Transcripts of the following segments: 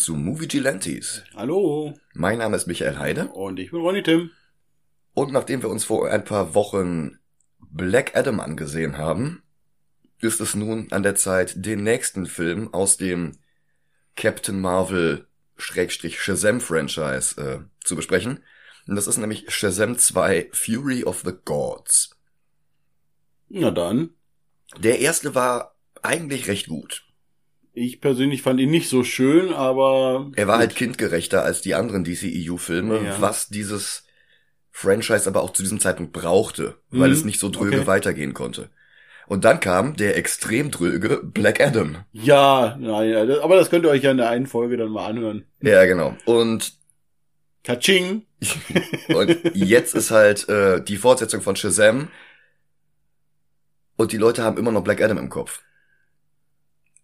zu Movie Gilantes. Hallo. Mein Name ist Michael Heide. Und ich bin Ronny Tim. Und nachdem wir uns vor ein paar Wochen Black Adam angesehen haben, ist es nun an der Zeit, den nächsten Film aus dem Captain Marvel Schrägstrich Shazam Franchise äh, zu besprechen. Und das ist nämlich Shazam 2 Fury of the Gods. Na dann. Der erste war eigentlich recht gut. Ich persönlich fand ihn nicht so schön, aber. Er war halt kindgerechter als die anderen DCEU-Filme, Ja. was dieses Franchise aber auch zu diesem Zeitpunkt brauchte, weil Mhm. es nicht so dröge Okay. weitergehen konnte. Und dann kam der extrem dröge Black Adam. Ja, naja, das- aber das könnt ihr euch ja in der einen Folge dann mal anhören. Ja, genau. Und, Kaching. und jetzt ist halt äh, die Fortsetzung von Shazam. Und die Leute haben immer noch Black Adam im Kopf.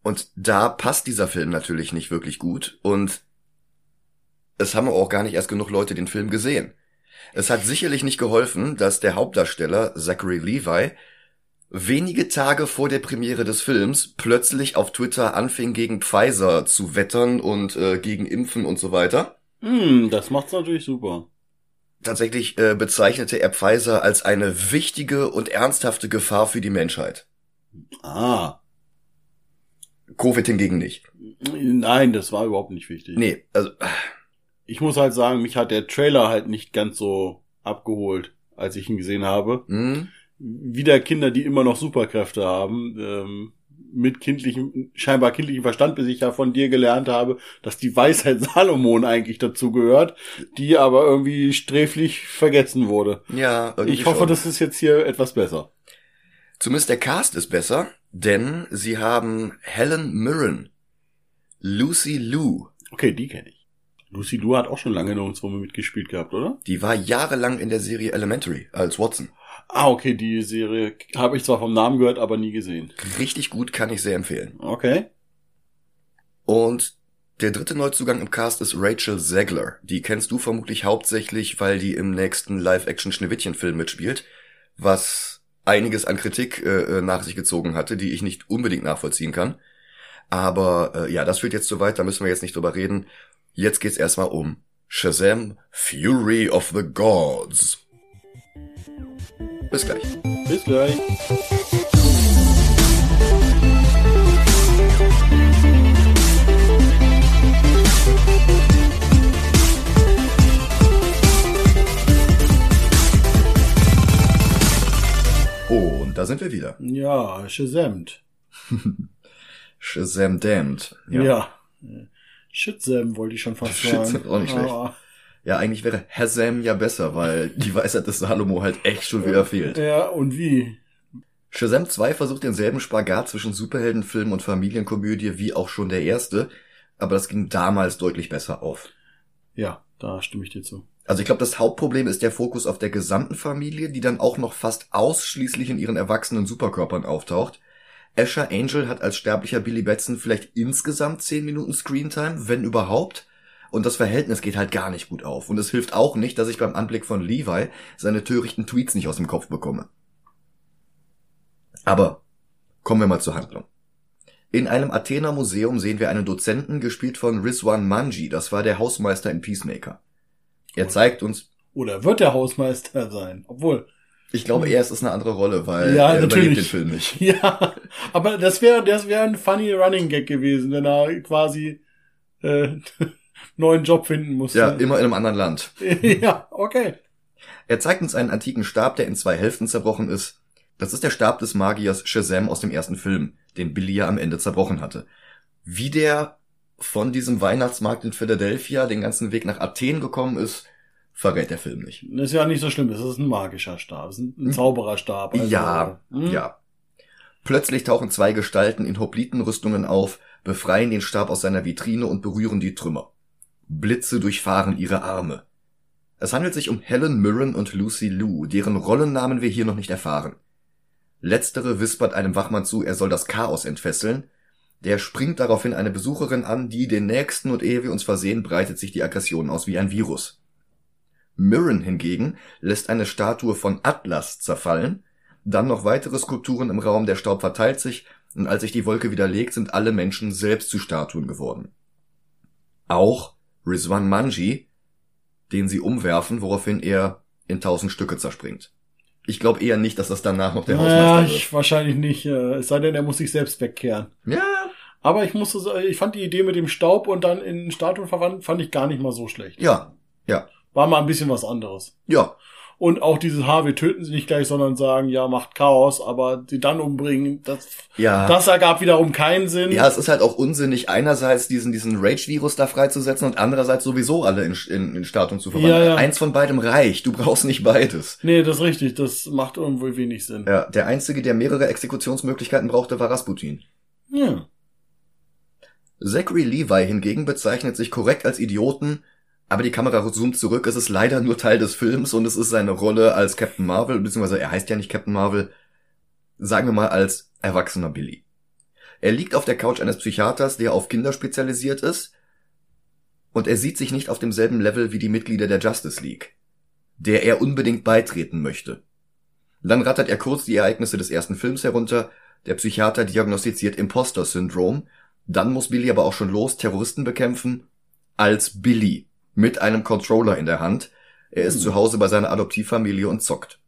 Und da passt dieser Film natürlich nicht wirklich gut. Und es haben auch gar nicht erst genug Leute den Film gesehen. Es hat sicherlich nicht geholfen, dass der Hauptdarsteller Zachary Levi wenige Tage vor der Premiere des Films plötzlich auf Twitter anfing, gegen Pfizer zu wettern und äh, gegen Impfen und so weiter. Hm, das macht's natürlich super. Tatsächlich äh, bezeichnete er Pfizer als eine wichtige und ernsthafte Gefahr für die Menschheit. Ah. Covid hingegen nicht. Nein, das war überhaupt nicht wichtig. Nee, also Ich muss halt sagen, mich hat der Trailer halt nicht ganz so abgeholt, als ich ihn gesehen habe. hm, Wieder Kinder, die immer noch Superkräfte haben, ähm, mit kindlichem, scheinbar kindlichem Verstand, bis ich ja von dir gelernt habe, dass die Weisheit Salomon eigentlich dazu gehört, die aber irgendwie sträflich vergessen wurde. ja, Ich hoffe, schon. das ist jetzt hier etwas besser. Zumindest der Cast ist besser, denn sie haben Helen Mirren, Lucy Liu, Okay, die kenne ich. Lucy Liu hat auch schon lange nirgendwo mehr mitgespielt gehabt, oder? die war jahrelang in der Serie Elementary als Watson. Ah, okay, die Serie habe ich zwar vom Namen gehört, aber nie gesehen. Richtig gut, kann ich sehr empfehlen. Okay. Und der dritte Neuzugang im Cast ist Rachel Zegler. Die kennst du vermutlich hauptsächlich, weil die im nächsten Live-Action-Schneewittchen-Film mitspielt, was einiges an Kritik äh, äh, nach sich gezogen hatte, die ich nicht unbedingt nachvollziehen kann. Aber äh, ja, das führt jetzt zu weit, da müssen wir jetzt nicht drüber reden. Jetzt geht's erstmal um Shazam Fury of the Gods. Bis gleich. Bis gleich. Da sind wir wieder. Ja, Shazamt. Shazam Damned. Ja. Shitsam wollte ich schon fast Shitsam, sagen. auch nicht schlecht. Aber- Ja, eigentlich wäre Hazam ja besser, weil die Weisheit des Salomo halt echt schon wieder fehlt. Ja, und wie? Shazam 2 versucht denselben Spagat zwischen Superheldenfilm und Familienkomödie wie auch schon der erste, aber das ging damals deutlich besser auf. Ja, da stimme ich dir zu. Also ich glaube, das Hauptproblem ist der Fokus auf der gesamten Familie, die dann auch noch fast ausschließlich in ihren erwachsenen Superkörpern auftaucht. Asher Angel hat als sterblicher Billy Batson vielleicht insgesamt 10 Minuten Screentime, wenn überhaupt. Und das Verhältnis geht halt gar nicht gut auf. Und es hilft auch nicht, dass ich beim Anblick von Levi seine törichten Tweets nicht aus dem Kopf bekomme. Aber kommen wir mal zur Handlung. In einem Athener Museum sehen wir einen Dozenten, gespielt von Rizwan Manji, das war der Hausmeister in Peacemaker. Er zeigt uns, Oder wird der Hausmeister sein? Obwohl. ich glaube es ist eine andere Rolle, weil Ja, er natürlich. überlebt den Film nicht. Ja, aber das wäre das wäre ein funny Running Gag gewesen, wenn er quasi äh, neuen Job finden musste. Ja, immer in einem anderen Land. ja, okay. Er zeigt uns einen antiken Stab, der in zwei Hälften zerbrochen ist. Das ist der Stab des Magiers Shazam aus dem ersten Film, den Billy ja am Ende zerbrochen hatte. Wie der von diesem Weihnachtsmarkt in Philadelphia den ganzen Weg nach Athen gekommen ist, verrät der Film nicht. Das ist ja nicht so schlimm, das ist ein magischer Stab, das ist ein, Zaubererstab. also- ja, Hm? ja. Plötzlich tauchen zwei Gestalten in Hoplitenrüstungen auf, befreien den Stab aus seiner Vitrine und berühren die Trümmer. Blitze durchfahren ihre Arme. Es handelt sich um Helen Mirren und Lucy Liu, deren Rollennamen wir hier noch nicht erfahren. Letztere wispert einem Wachmann zu, er soll das Chaos entfesseln. Der springt daraufhin eine Besucherin an, die den nächsten und ehe wir uns versehen, breitet sich die Aggression aus wie ein Virus. Mirren hingegen lässt eine Statue von Atlas zerfallen, dann noch weitere Skulpturen im Raum, der Staub verteilt sich, und als sich die Wolke wieder legt, sind alle Menschen selbst zu Statuen geworden. Auch Rizwan Manji, den sie umwerfen, woraufhin er in tausend Stücke zerspringt. Ich glaube eher nicht, dass das danach noch der Hausmeister Ja, wird. ich, wahrscheinlich nicht. äh, Es sei denn, er muss sich selbst wegkehren. Ja, Aber ich musste sagen, ich fand die Idee mit dem Staub und dann in Statuen verwandt, fand ich gar nicht mal so schlecht. ja, ja, War mal ein bisschen was anderes. ja. Und auch dieses Haar, wir töten sie nicht gleich, sondern sagen, ja, macht Chaos, aber sie dann umbringen, das, Ja. das ergab wiederum keinen Sinn. Ja, es ist halt auch unsinnig, einerseits diesen, diesen Rage-Virus da freizusetzen und andererseits sowieso alle in, in, in Statuen zu verwandeln. Ja, ja. Eins von beidem reicht. Du brauchst nicht beides. Nee, das ist richtig, das macht irgendwo wenig Sinn. Ja, der einzige, der mehrere Exekutionsmöglichkeiten brauchte, war Rasputin. Ja. Zachary Levi hingegen bezeichnet sich korrekt als Idioten, aber die Kamera zoomt zurück, es ist leider nur Teil des Films und es ist seine Rolle als Captain Marvel, beziehungsweise er heißt ja nicht Captain Marvel, sagen wir mal als erwachsener Billy. Er liegt auf der Couch eines Psychiaters, der auf Kinder spezialisiert ist, und er sieht sich nicht auf demselben Level wie die Mitglieder der Justice League, der er unbedingt beitreten möchte. Dann rattert er kurz die Ereignisse des ersten Films herunter, der Psychiater diagnostiziert Imposter-Syndrom, dann muss Billy aber auch schon los, Terroristen bekämpfen, als Billy, mit einem Controller in der Hand. Er ist Hm. zu Hause bei seiner Adoptivfamilie und zockt.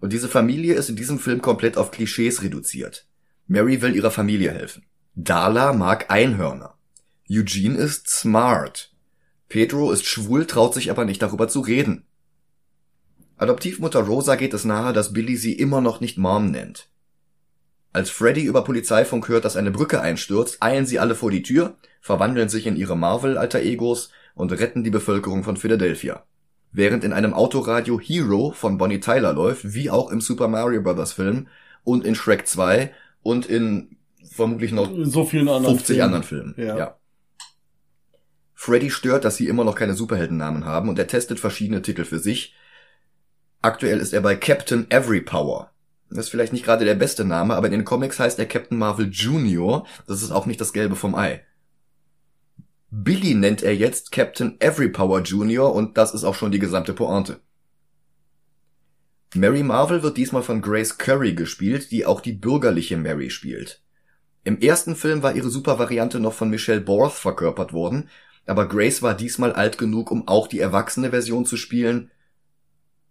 Und diese Familie ist in diesem Film komplett auf Klischees reduziert. Mary will ihrer Familie helfen. Darla mag Einhörner. Eugene ist smart. Pedro ist schwul, traut sich aber nicht darüber zu reden. Adoptivmutter Rosa geht es nahe, dass Billy sie immer noch nicht Mom nennt. Als Freddy über Polizeifunk hört, dass eine Brücke einstürzt, eilen sie alle vor die Tür, verwandeln sich in ihre Marvel-Alter-Egos und retten die Bevölkerung von Philadelphia. Während in einem Autoradio Hero von Bonnie Tyler läuft, wie auch im Super Mario Bros. Film und in Shrek 2 und in vermutlich noch so vielen anderen 50 Filmen. anderen Filmen. Ja. Ja. Freddy stört, dass sie immer noch keine Superheldennamen haben und er testet verschiedene Titel für sich. Aktuell ist er bei Captain Everypower. Das ist vielleicht nicht gerade der beste Name, aber in den Comics heißt er Captain Marvel Junior. Das ist auch nicht das Gelbe vom Ei. Billy nennt er jetzt Captain Everypower Junior und das ist auch schon die gesamte Pointe. Mary Marvel wird diesmal von Grace Curry gespielt, die auch die bürgerliche Mary spielt. Im ersten Film war ihre Supervariante noch von Michelle Borth verkörpert worden, aber Grace war diesmal alt genug, um auch die erwachsene Version zu spielen.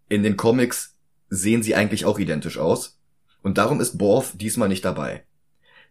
In den Comics sehen sie eigentlich auch identisch aus, und darum ist Borth diesmal nicht dabei.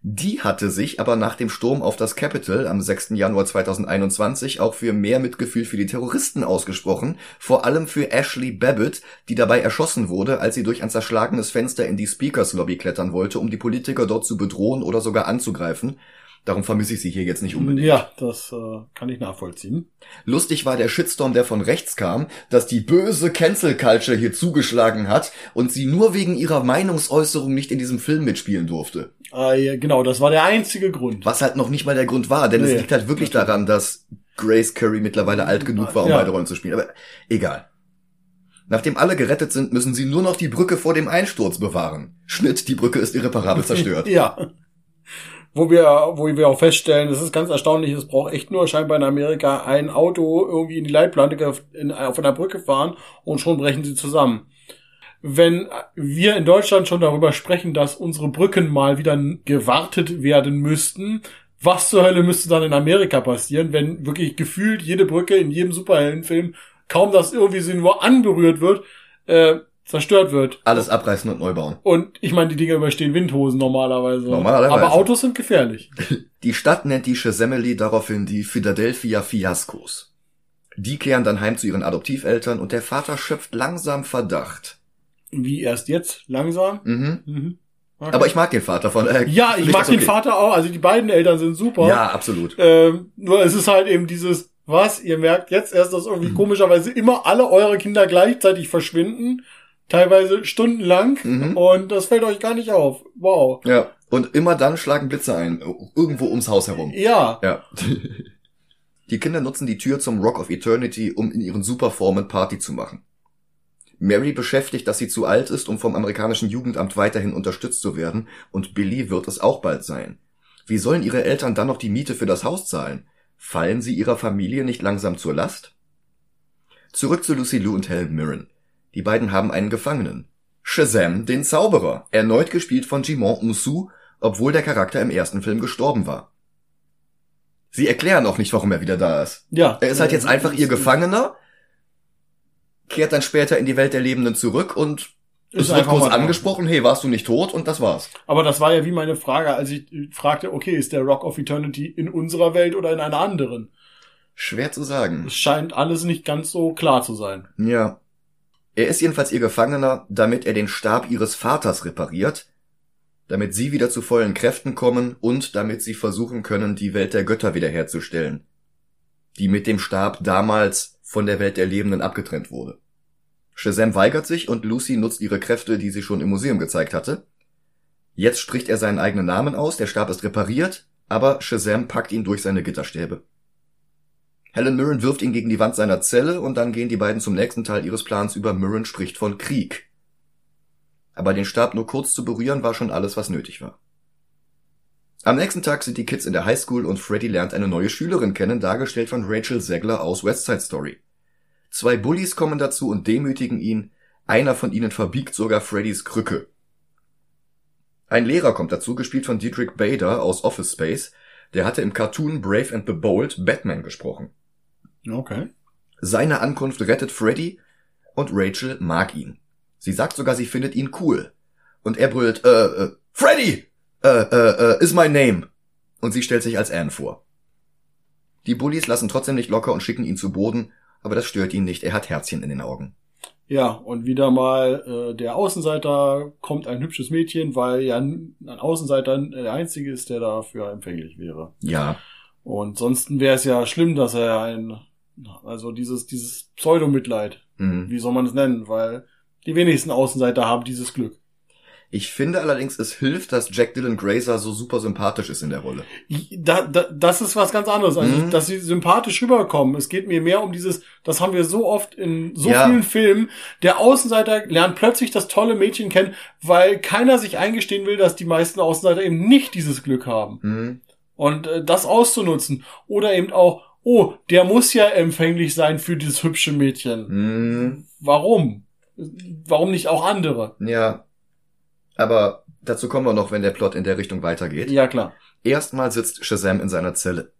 Die hatte sich aber nach dem Sturm auf das Capitol am 6. Januar 2021 auch für mehr Mitgefühl für die Terroristen ausgesprochen, vor allem für Ashley Babbitt, die dabei erschossen wurde, als sie durch ein zerschlagenes Fenster in die Speakers Lobby klettern wollte, um die Politiker dort zu bedrohen oder sogar anzugreifen. Darum vermisse ich sie hier jetzt nicht unbedingt. Ja, das äh, kann ich nachvollziehen. Lustig war der Shitstorm, der von rechts kam, dass die böse Cancel Culture hier zugeschlagen hat und sie nur wegen ihrer Meinungsäußerung nicht in diesem Film mitspielen durfte. Äh, ja, genau, das war der einzige Grund. Was halt noch nicht mal der Grund war, denn es Nee. liegt halt wirklich daran, dass Grace Curry mittlerweile alt genug war, um Ja. beide Rollen zu spielen. Aber egal. Nachdem alle gerettet sind, müssen sie nur noch die Brücke vor dem Einsturz bewahren. Schnitt, die Brücke ist irreparabel zerstört. Ja. Wo wir, wo wir auch feststellen, das ist ganz erstaunlich, es braucht echt nur scheinbar in Amerika ein Auto irgendwie in die Leitplanke auf, in, auf einer Brücke fahren und schon brechen sie zusammen. Wenn wir in Deutschland schon darüber sprechen, dass unsere Brücken mal wieder gewartet werden müssten, was zur Hölle müsste dann in Amerika passieren, wenn wirklich gefühlt jede Brücke in jedem Superheldenfilm, kaum dass irgendwie sie nur anberührt wird, äh, zerstört wird. Alles abreißen und neu bauen. Und ich meine, die Dinger überstehen Windhosen normalerweise. Normalerweise. Aber Autos sind gefährlich. Die Stadt nennt die Shazamily daraufhin die Philadelphia Fiaskos. Die kehren dann heim zu ihren Adoptiveltern und der Vater schöpft langsam Verdacht. Wie erst jetzt? Langsam? Mhm. Mhm. Okay. Aber ich mag den Vater von. Äh, ja, ich mag das den okay. Vater auch. Also die beiden Eltern sind super. Ja, absolut. Ähm, nur es ist halt eben dieses, was, ihr merkt jetzt erst, dass Mhm. irgendwie komischerweise immer alle eure Kinder gleichzeitig verschwinden. Teilweise stundenlang. Mhm. Und das fällt euch gar nicht auf. Wow. Ja. Und immer dann schlagen Blitze ein. Irgendwo ums Haus herum. Ja. Ja. Die Kinder nutzen die Tür zum Rock of Eternity, um in ihren Superformen Party zu machen. Mary beschäftigt, dass sie zu alt ist, um vom amerikanischen Jugendamt weiterhin unterstützt zu werden, und Billy wird es auch bald sein. Wie sollen ihre Eltern dann noch die Miete für das Haus zahlen? Fallen sie ihrer Familie nicht langsam zur Last? Zurück zu Lucy Lou und Helen Mirren. Die beiden haben einen Gefangenen. Shazam, den Zauberer, erneut gespielt von Jimon Musu, obwohl der Charakter im ersten Film gestorben war. Sie erklären auch nicht, warum er wieder da ist. Ja. Er ist halt jetzt einfach ihr Gefangener, kehrt dann später in die Welt der Lebenden zurück und Ist es wird kurz angesprochen, hey, warst du nicht tot? Und das war's. Aber das war ja wie meine Frage, als ich fragte, okay, ist der Rock of Eternity in unserer Welt oder in einer anderen? Schwer zu sagen. Es scheint alles nicht ganz so klar zu sein. Ja. Er ist jedenfalls ihr Gefangener, damit er den Stab ihres Vaters repariert, damit sie wieder zu vollen Kräften kommen und damit sie versuchen können, die Welt der Götter wiederherzustellen, die mit dem Stab damals von der Welt der Lebenden abgetrennt wurde. Shazam weigert sich und Lucy nutzt ihre Kräfte, die sie schon im Museum gezeigt hatte. Jetzt spricht er seinen eigenen Namen aus, der Stab ist repariert, aber Shazam packt ihn durch seine Gitterstäbe. Helen Mirren wirft ihn gegen die Wand seiner Zelle und dann gehen die beiden zum nächsten Teil ihres Plans über. Mirren spricht von Krieg. Aber den Stab nur kurz zu berühren war schon alles, was nötig war. Am nächsten Tag sind die Kids in der Highschool und Freddy lernt eine neue Schülerin kennen, dargestellt von Rachel Zegler aus West Side Story. Zwei Bullies kommen dazu und demütigen ihn, einer von ihnen verbiegt sogar Freddys Krücke. Ein Lehrer kommt dazu, gespielt von Dietrich Bader aus Office Space, der hatte im Cartoon Brave and the Bold Batman gesprochen. Okay. Seine Ankunft rettet Freddy und Rachel mag ihn. Sie sagt sogar, sie findet ihn cool. Und er brüllt, äh, äh, Freddy! Äh, äh, äh, is my name. Und sie stellt sich als Anne vor. Die Bullies lassen trotzdem nicht locker und schicken ihn zu Boden, aber das stört ihn nicht, er hat Herzchen in den Augen. Ja, und wieder mal äh, der Außenseiter kommt ein hübsches Mädchen, weil ja ein Außenseiter der einzige ist, der dafür empfänglich wäre. Ja, Und sonst wäre es ja schlimm, dass er ein, also dieses, dieses Pseudomitleid, hm. wie soll man es nennen, weil die wenigsten Außenseiter haben dieses Glück. Ich finde allerdings, es hilft, dass Jack Dylan Grazer so super sympathisch ist in der Rolle. Da, da, das ist was ganz anderes, also Mhm. dass sie sympathisch rüberkommen. Es geht mir mehr um dieses, das haben wir so oft in so Ja. vielen Filmen. Der Außenseiter lernt plötzlich das tolle Mädchen kennen, weil keiner sich eingestehen will, dass die meisten Außenseiter eben nicht dieses Glück haben. Hm. Und äh, das auszunutzen. Oder eben auch, oh, der muss ja empfänglich sein für dieses hübsche Mädchen. Hm. Warum? Warum nicht auch andere? Ja. Aber dazu kommen wir noch, wenn der Plot in der Richtung weitergeht. Ja, klar. Erstmal sitzt Shazam in seiner Zelle.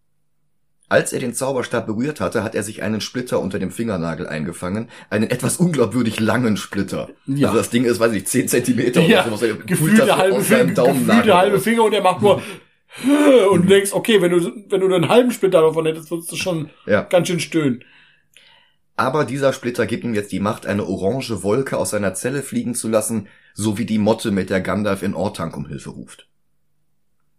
Als er den Zauberstab berührt hatte, hat er sich einen Splitter unter dem Fingernagel eingefangen. Einen etwas unglaubwürdig langen Splitter. Ja. Also das Ding ist, weiß ich, 10 Zentimeter Ja, oder so. Pult Gefühlt das der halbe, Finger, Daumennagel gefühlt der halbe. Finger und er macht nur und du denkst, okay, wenn du, wenn du einen halben Splitter davon hättest, würdest du schon Ja. ganz schön stöhnen. Aber dieser Splitter gibt ihm jetzt die Macht, eine orange Wolke aus seiner Zelle fliegen zu lassen, so wie die Motte, mit der Gandalf in Ortank um Hilfe ruft.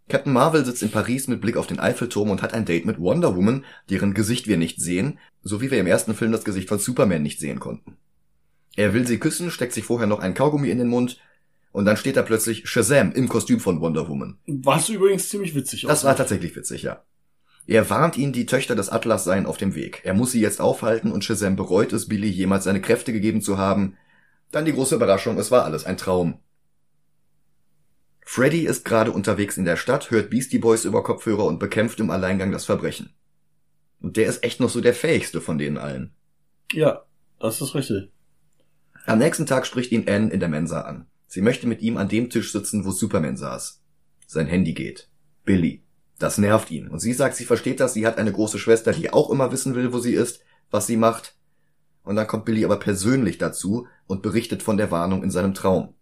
Captain Marvel sitzt in Paris mit Blick auf den Eiffelturm und hat ein Date mit Wonder Woman, deren Gesicht wir nicht sehen, so wie wir im ersten Film das Gesicht von Superman nicht sehen konnten. Er will sie küssen, steckt sich vorher noch ein Kaugummi in den Mund, und dann steht da plötzlich Shazam im Kostüm von Wonder Woman. Was übrigens ziemlich witzig Das war tatsächlich witzig, ja. Er warnt ihn, die Töchter des Atlas seien auf dem Weg. Er muss sie jetzt aufhalten und Shazam bereut es, Billy jemals seine Kräfte gegeben zu haben. Dann die große Überraschung, es war alles ein Traum. Freddy ist gerade unterwegs in der Stadt, hört Beastie Boys über Kopfhörer und bekämpft im Alleingang das Verbrechen. Und der ist echt noch so der fähigste von denen allen. Ja, das ist richtig. Am nächsten Tag spricht ihn Anne in der Mensa an. Sie möchte mit ihm an dem Tisch sitzen, wo Superman saß. Sein Handy geht. Billy. Das nervt ihn. Und sie sagt, sie versteht das, sie hat eine große Schwester, die auch immer wissen will, wo sie ist, was sie macht. Und dann kommt Billy aber persönlich dazu und berichtet von der Warnung in seinem Traum.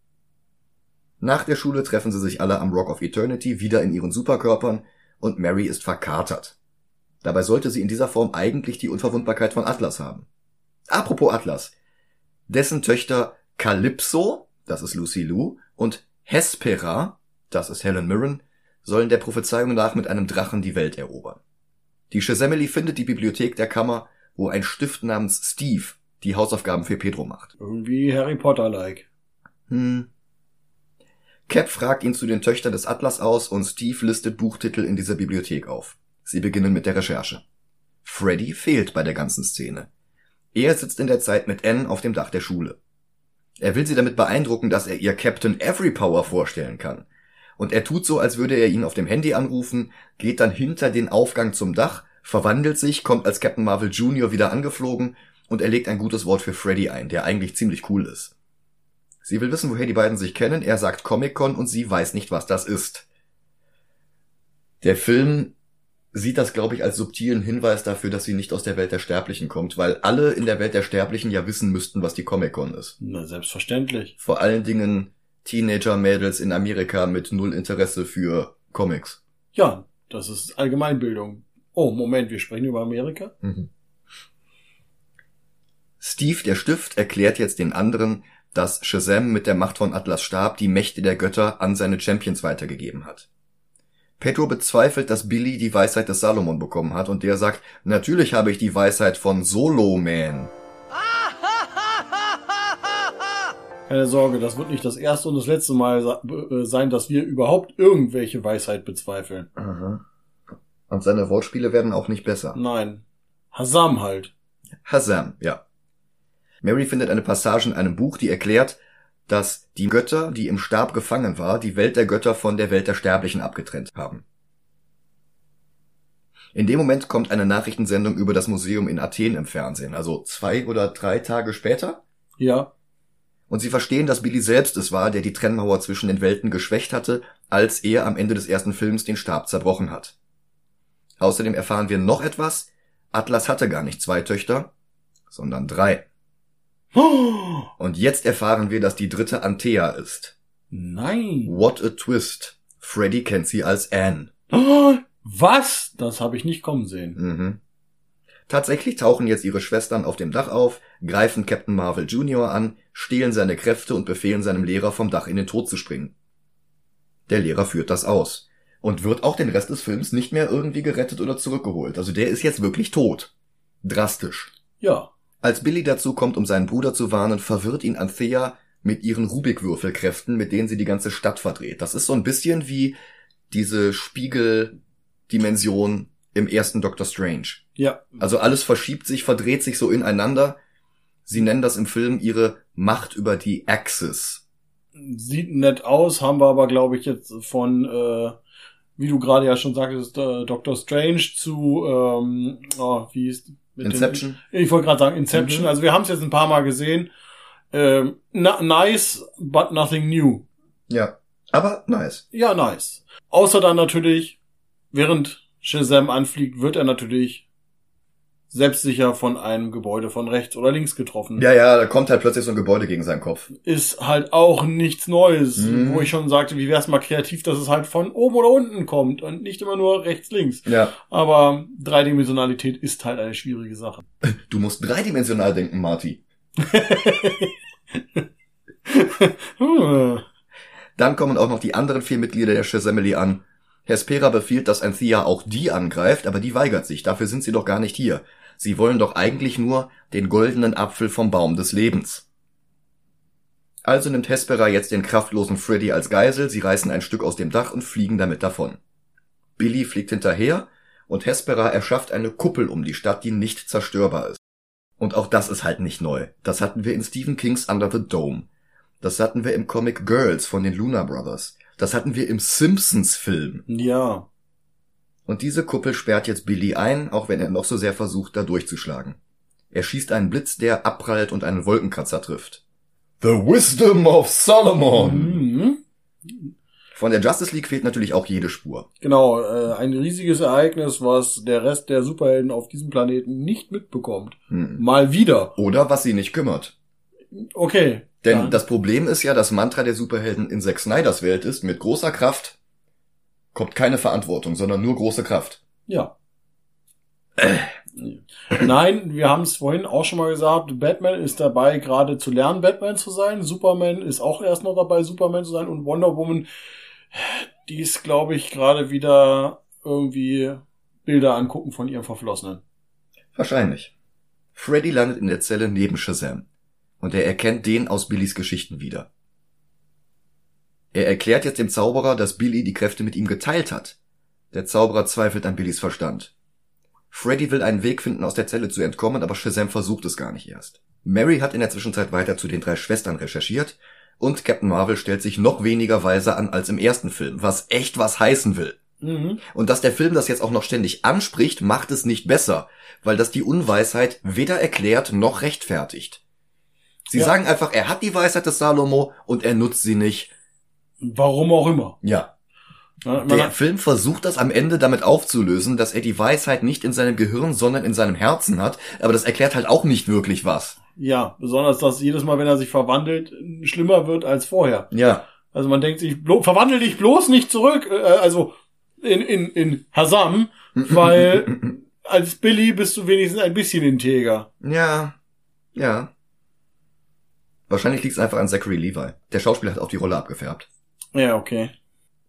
Nach der Schule treffen sie sich alle am Rock of Eternity wieder in ihren Superkörpern und Mary ist verkatert. Dabei sollte sie in dieser Form eigentlich die Unverwundbarkeit von Atlas haben. Apropos Atlas. Dessen Töchter Calypso, das ist Lucy Lou, und Hespera, das ist Helen Mirren, sollen der Prophezeiung nach mit einem Drachen die Welt erobern. Die Shazamily findet die Bibliothek der Kammer, wo ein Stift namens Steve die Hausaufgaben für Pedro macht. Irgendwie Harry Potter-like. Hm. Cap fragt ihn zu den Töchtern des Atlas aus und Steve listet Buchtitel in dieser Bibliothek auf. Sie beginnen mit der Recherche. Freddy fehlt bei der ganzen Szene. Er sitzt in der Zeit mit Anne auf dem Dach der Schule. Er will sie damit beeindrucken, dass er ihr Captain Everypower vorstellen kann. Und er tut so, als würde er ihn auf dem Handy anrufen, geht dann hinter den Aufgang zum Dach, verwandelt sich, kommt als Captain Marvel Jr. wieder angeflogen und er legt ein gutes Wort für Freddy ein, der eigentlich ziemlich cool ist. Sie will wissen, woher die beiden sich kennen. Er sagt Comic-Con und sie weiß nicht, was das ist. Der Film sieht das, glaube ich, als subtilen Hinweis dafür, dass sie nicht aus der Welt der Sterblichen kommt, weil alle in der Welt der Sterblichen ja wissen müssten, was die Comic-Con ist. Na, selbstverständlich. Vor allen Dingen Teenager-Mädels in Amerika mit null Interesse für Comics. Ja, das ist Allgemeinbildung. Oh, Moment, wir sprechen über Amerika? Mhm. Steve, der Stift, erklärt jetzt den anderen, dass Shazam mit der Macht von Atlas Stab die Mächte der Götter an seine Champions weitergegeben hat. Pedro bezweifelt, dass Billy die Weisheit des Salomon bekommen hat und der sagt, natürlich habe ich die Weisheit von Solo Man. Keine Sorge, das wird nicht das erste und das letzte Mal äh, sein, dass wir überhaupt irgendwelche Weisheit bezweifeln. Aha. Und seine Wortspiele werden auch nicht besser. Nein. Hasam halt. Hasam, ja. Mary findet eine Passage in einem Buch, die erklärt, dass die Götter, die im Stab gefangen war, die Welt der Götter von der Welt der Sterblichen abgetrennt haben. In dem Moment kommt eine Nachrichtensendung über das Museum in Athen im Fernsehen, also zwei oder drei Tage später. Ja. Und sie verstehen, dass Billy selbst es war, der die Trennmauer zwischen den Welten geschwächt hatte, als er am Ende des ersten Films den Stab zerbrochen hat. Außerdem erfahren wir noch etwas. Atlas hatte gar nicht zwei Töchter, sondern drei. Und jetzt erfahren wir, dass die dritte Antea ist. Nein. What a twist. Freddy kennt sie als Anne. Was? Das habe ich nicht kommen sehen. Mhm. Tatsächlich tauchen jetzt ihre Schwestern auf dem Dach auf, greifen Captain Marvel Jr. an, stehlen seine Kräfte und befehlen seinem Lehrer vom Dach in den Tod zu springen. Der Lehrer führt das aus und wird auch den Rest des Films nicht mehr irgendwie gerettet oder zurückgeholt. Also der ist jetzt wirklich tot. Drastisch. Ja. Als Billy dazu kommt, um seinen Bruder zu warnen, verwirrt ihn Anthea mit ihren Rubikwürfelkräften, mit denen sie die ganze Stadt verdreht. Das ist so ein bisschen wie diese Spiegeldimension im ersten Doctor Strange. Ja. Also alles verschiebt sich, verdreht sich so ineinander. Sie nennen das im Film ihre Macht über die Axis. Sieht nett aus, haben wir aber, glaube ich, jetzt von, äh, wie du gerade ja schon sagtest, äh, Doctor Strange zu, ähm, oh, wie ist Inception? Den, ich wollte gerade sagen Inception. Mhm. Also wir haben es jetzt ein paar Mal gesehen. Ähm, na, nice, but nothing new. Ja, aber nice. Ja, nice. Außer dann natürlich, während Shazam anfliegt, wird er natürlich selbstsicher von einem Gebäude von rechts oder links getroffen. Ja, ja, da kommt halt plötzlich so ein Gebäude gegen seinen Kopf. Ist halt auch nichts Neues, mhm. wo ich schon sagte, wie wär's mal kreativ, dass es halt von oben oder unten kommt und nicht immer nur rechts, links. Ja. Aber Dreidimensionalität ist halt eine schwierige Sache. Du musst dreidimensional denken, Marty. Dann kommen auch noch die anderen vier Mitglieder der Shazamily an. Hespera befiehlt, dass Anthea auch die angreift, aber die weigert sich. Dafür sind sie doch gar nicht hier. Sie wollen doch eigentlich nur den goldenen Apfel vom Baum des Lebens. Also nimmt Hespera jetzt den kraftlosen Freddy als Geisel, sie reißen ein Stück aus dem Dach und fliegen damit davon. Billy fliegt hinterher und Hespera erschafft eine Kuppel um die Stadt, die nicht zerstörbar ist. Und auch das ist halt nicht neu. Das hatten wir in Stephen Kings Under the Dome. Das hatten wir im Comic Girls von den Luna Brothers. Das hatten wir im Simpsons Film. Ja. Und diese Kuppel sperrt jetzt Billy ein, auch wenn er noch so sehr versucht, da durchzuschlagen. Er schießt einen Blitz, der abprallt und einen Wolkenkratzer trifft. The Wisdom of Solomon! Mhm. Von der Justice League fehlt natürlich auch jede Spur. Genau, äh, ein riesiges Ereignis, was der Rest der Superhelden auf diesem Planeten nicht mitbekommt. Hm. Mal wieder. Oder was sie nicht kümmert. Okay. Denn ja. das Problem ist ja, das Mantra der Superhelden in Zack Snyders Welt ist, mit großer Kraft kommt keine Verantwortung, sondern nur große Kraft. Ja. Nein, wir haben es vorhin auch schon mal gesagt, Batman ist dabei, gerade zu lernen, Batman zu sein. Superman ist auch erst noch dabei, Superman zu sein. Und Wonder Woman, die ist, glaube ich, gerade wieder irgendwie Bilder angucken von ihrem Verflossenen. Wahrscheinlich. Freddy landet in der Zelle neben Shazam. Und er erkennt den aus Billys Geschichten wieder. Er erklärt jetzt dem Zauberer, dass Billy die Kräfte mit ihm geteilt hat. Der Zauberer zweifelt an Billys Verstand. Freddy will einen Weg finden, aus der Zelle zu entkommen, aber Shazam versucht es gar nicht erst. Mary hat in der Zwischenzeit weiter zu den drei Schwestern recherchiert und Captain Marvel stellt sich noch weniger weise an als im ersten Film, was echt was heißen will. Mhm. Und dass der Film das jetzt auch noch ständig anspricht, macht es nicht besser, weil das die Unweisheit weder erklärt noch rechtfertigt. Sie ja. sagen einfach, er hat die Weisheit des Salomo und er nutzt sie nicht Warum auch immer. Ja. Der hat- Film versucht das am Ende damit aufzulösen, dass er die Weisheit nicht in seinem Gehirn, sondern in seinem Herzen hat, aber das erklärt halt auch nicht wirklich was. ja, besonders, dass jedes Mal, wenn er sich verwandelt, schlimmer wird als vorher. Ja. Also man denkt sich, verwandel dich bloß nicht zurück, äh, also in, in, in Hasam, weil als Billy bist du wenigstens ein bisschen integer. Ja. Ja. Wahrscheinlich liegt es einfach an Zachary Levi. Der Schauspieler hat auch die Rolle abgefärbt. Ja, okay.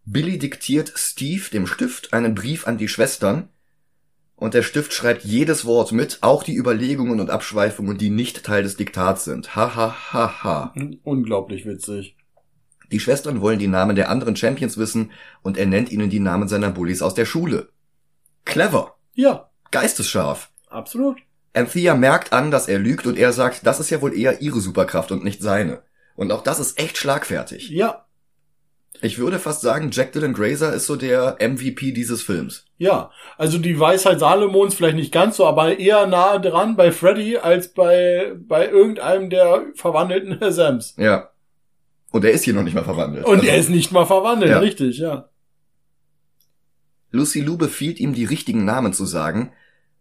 Billy diktiert Steve dem Stift einen Brief an die Schwestern und der Stift schreibt jedes Wort mit, auch die Überlegungen und Abschweifungen, die nicht Teil des Diktats sind. Ha ha ha ha. Unglaublich witzig. Die Schwestern wollen die Namen der anderen Champions wissen und er nennt ihnen die Namen seiner Bullies aus der Schule. Clever. Ja, Geistesscharf. absolut. Anthea merkt an, dass er lügt und er sagt, das ist ja wohl eher ihre Superkraft und nicht seine. Und auch das ist echt schlagfertig. Ja, Ich würde fast sagen, Jack Dylan Grazer ist so der MVP dieses Films. ja. Also die Weisheit Salomons vielleicht nicht ganz so, aber eher nahe dran bei Freddy als bei, bei irgendeinem der verwandelten Sams. Ja. Und er ist hier noch nicht mal verwandelt. Und Also, er ist nicht mal verwandelt, Ja. richtig, ja. Lucy Lou befiehlt ihm, die richtigen Namen zu sagen,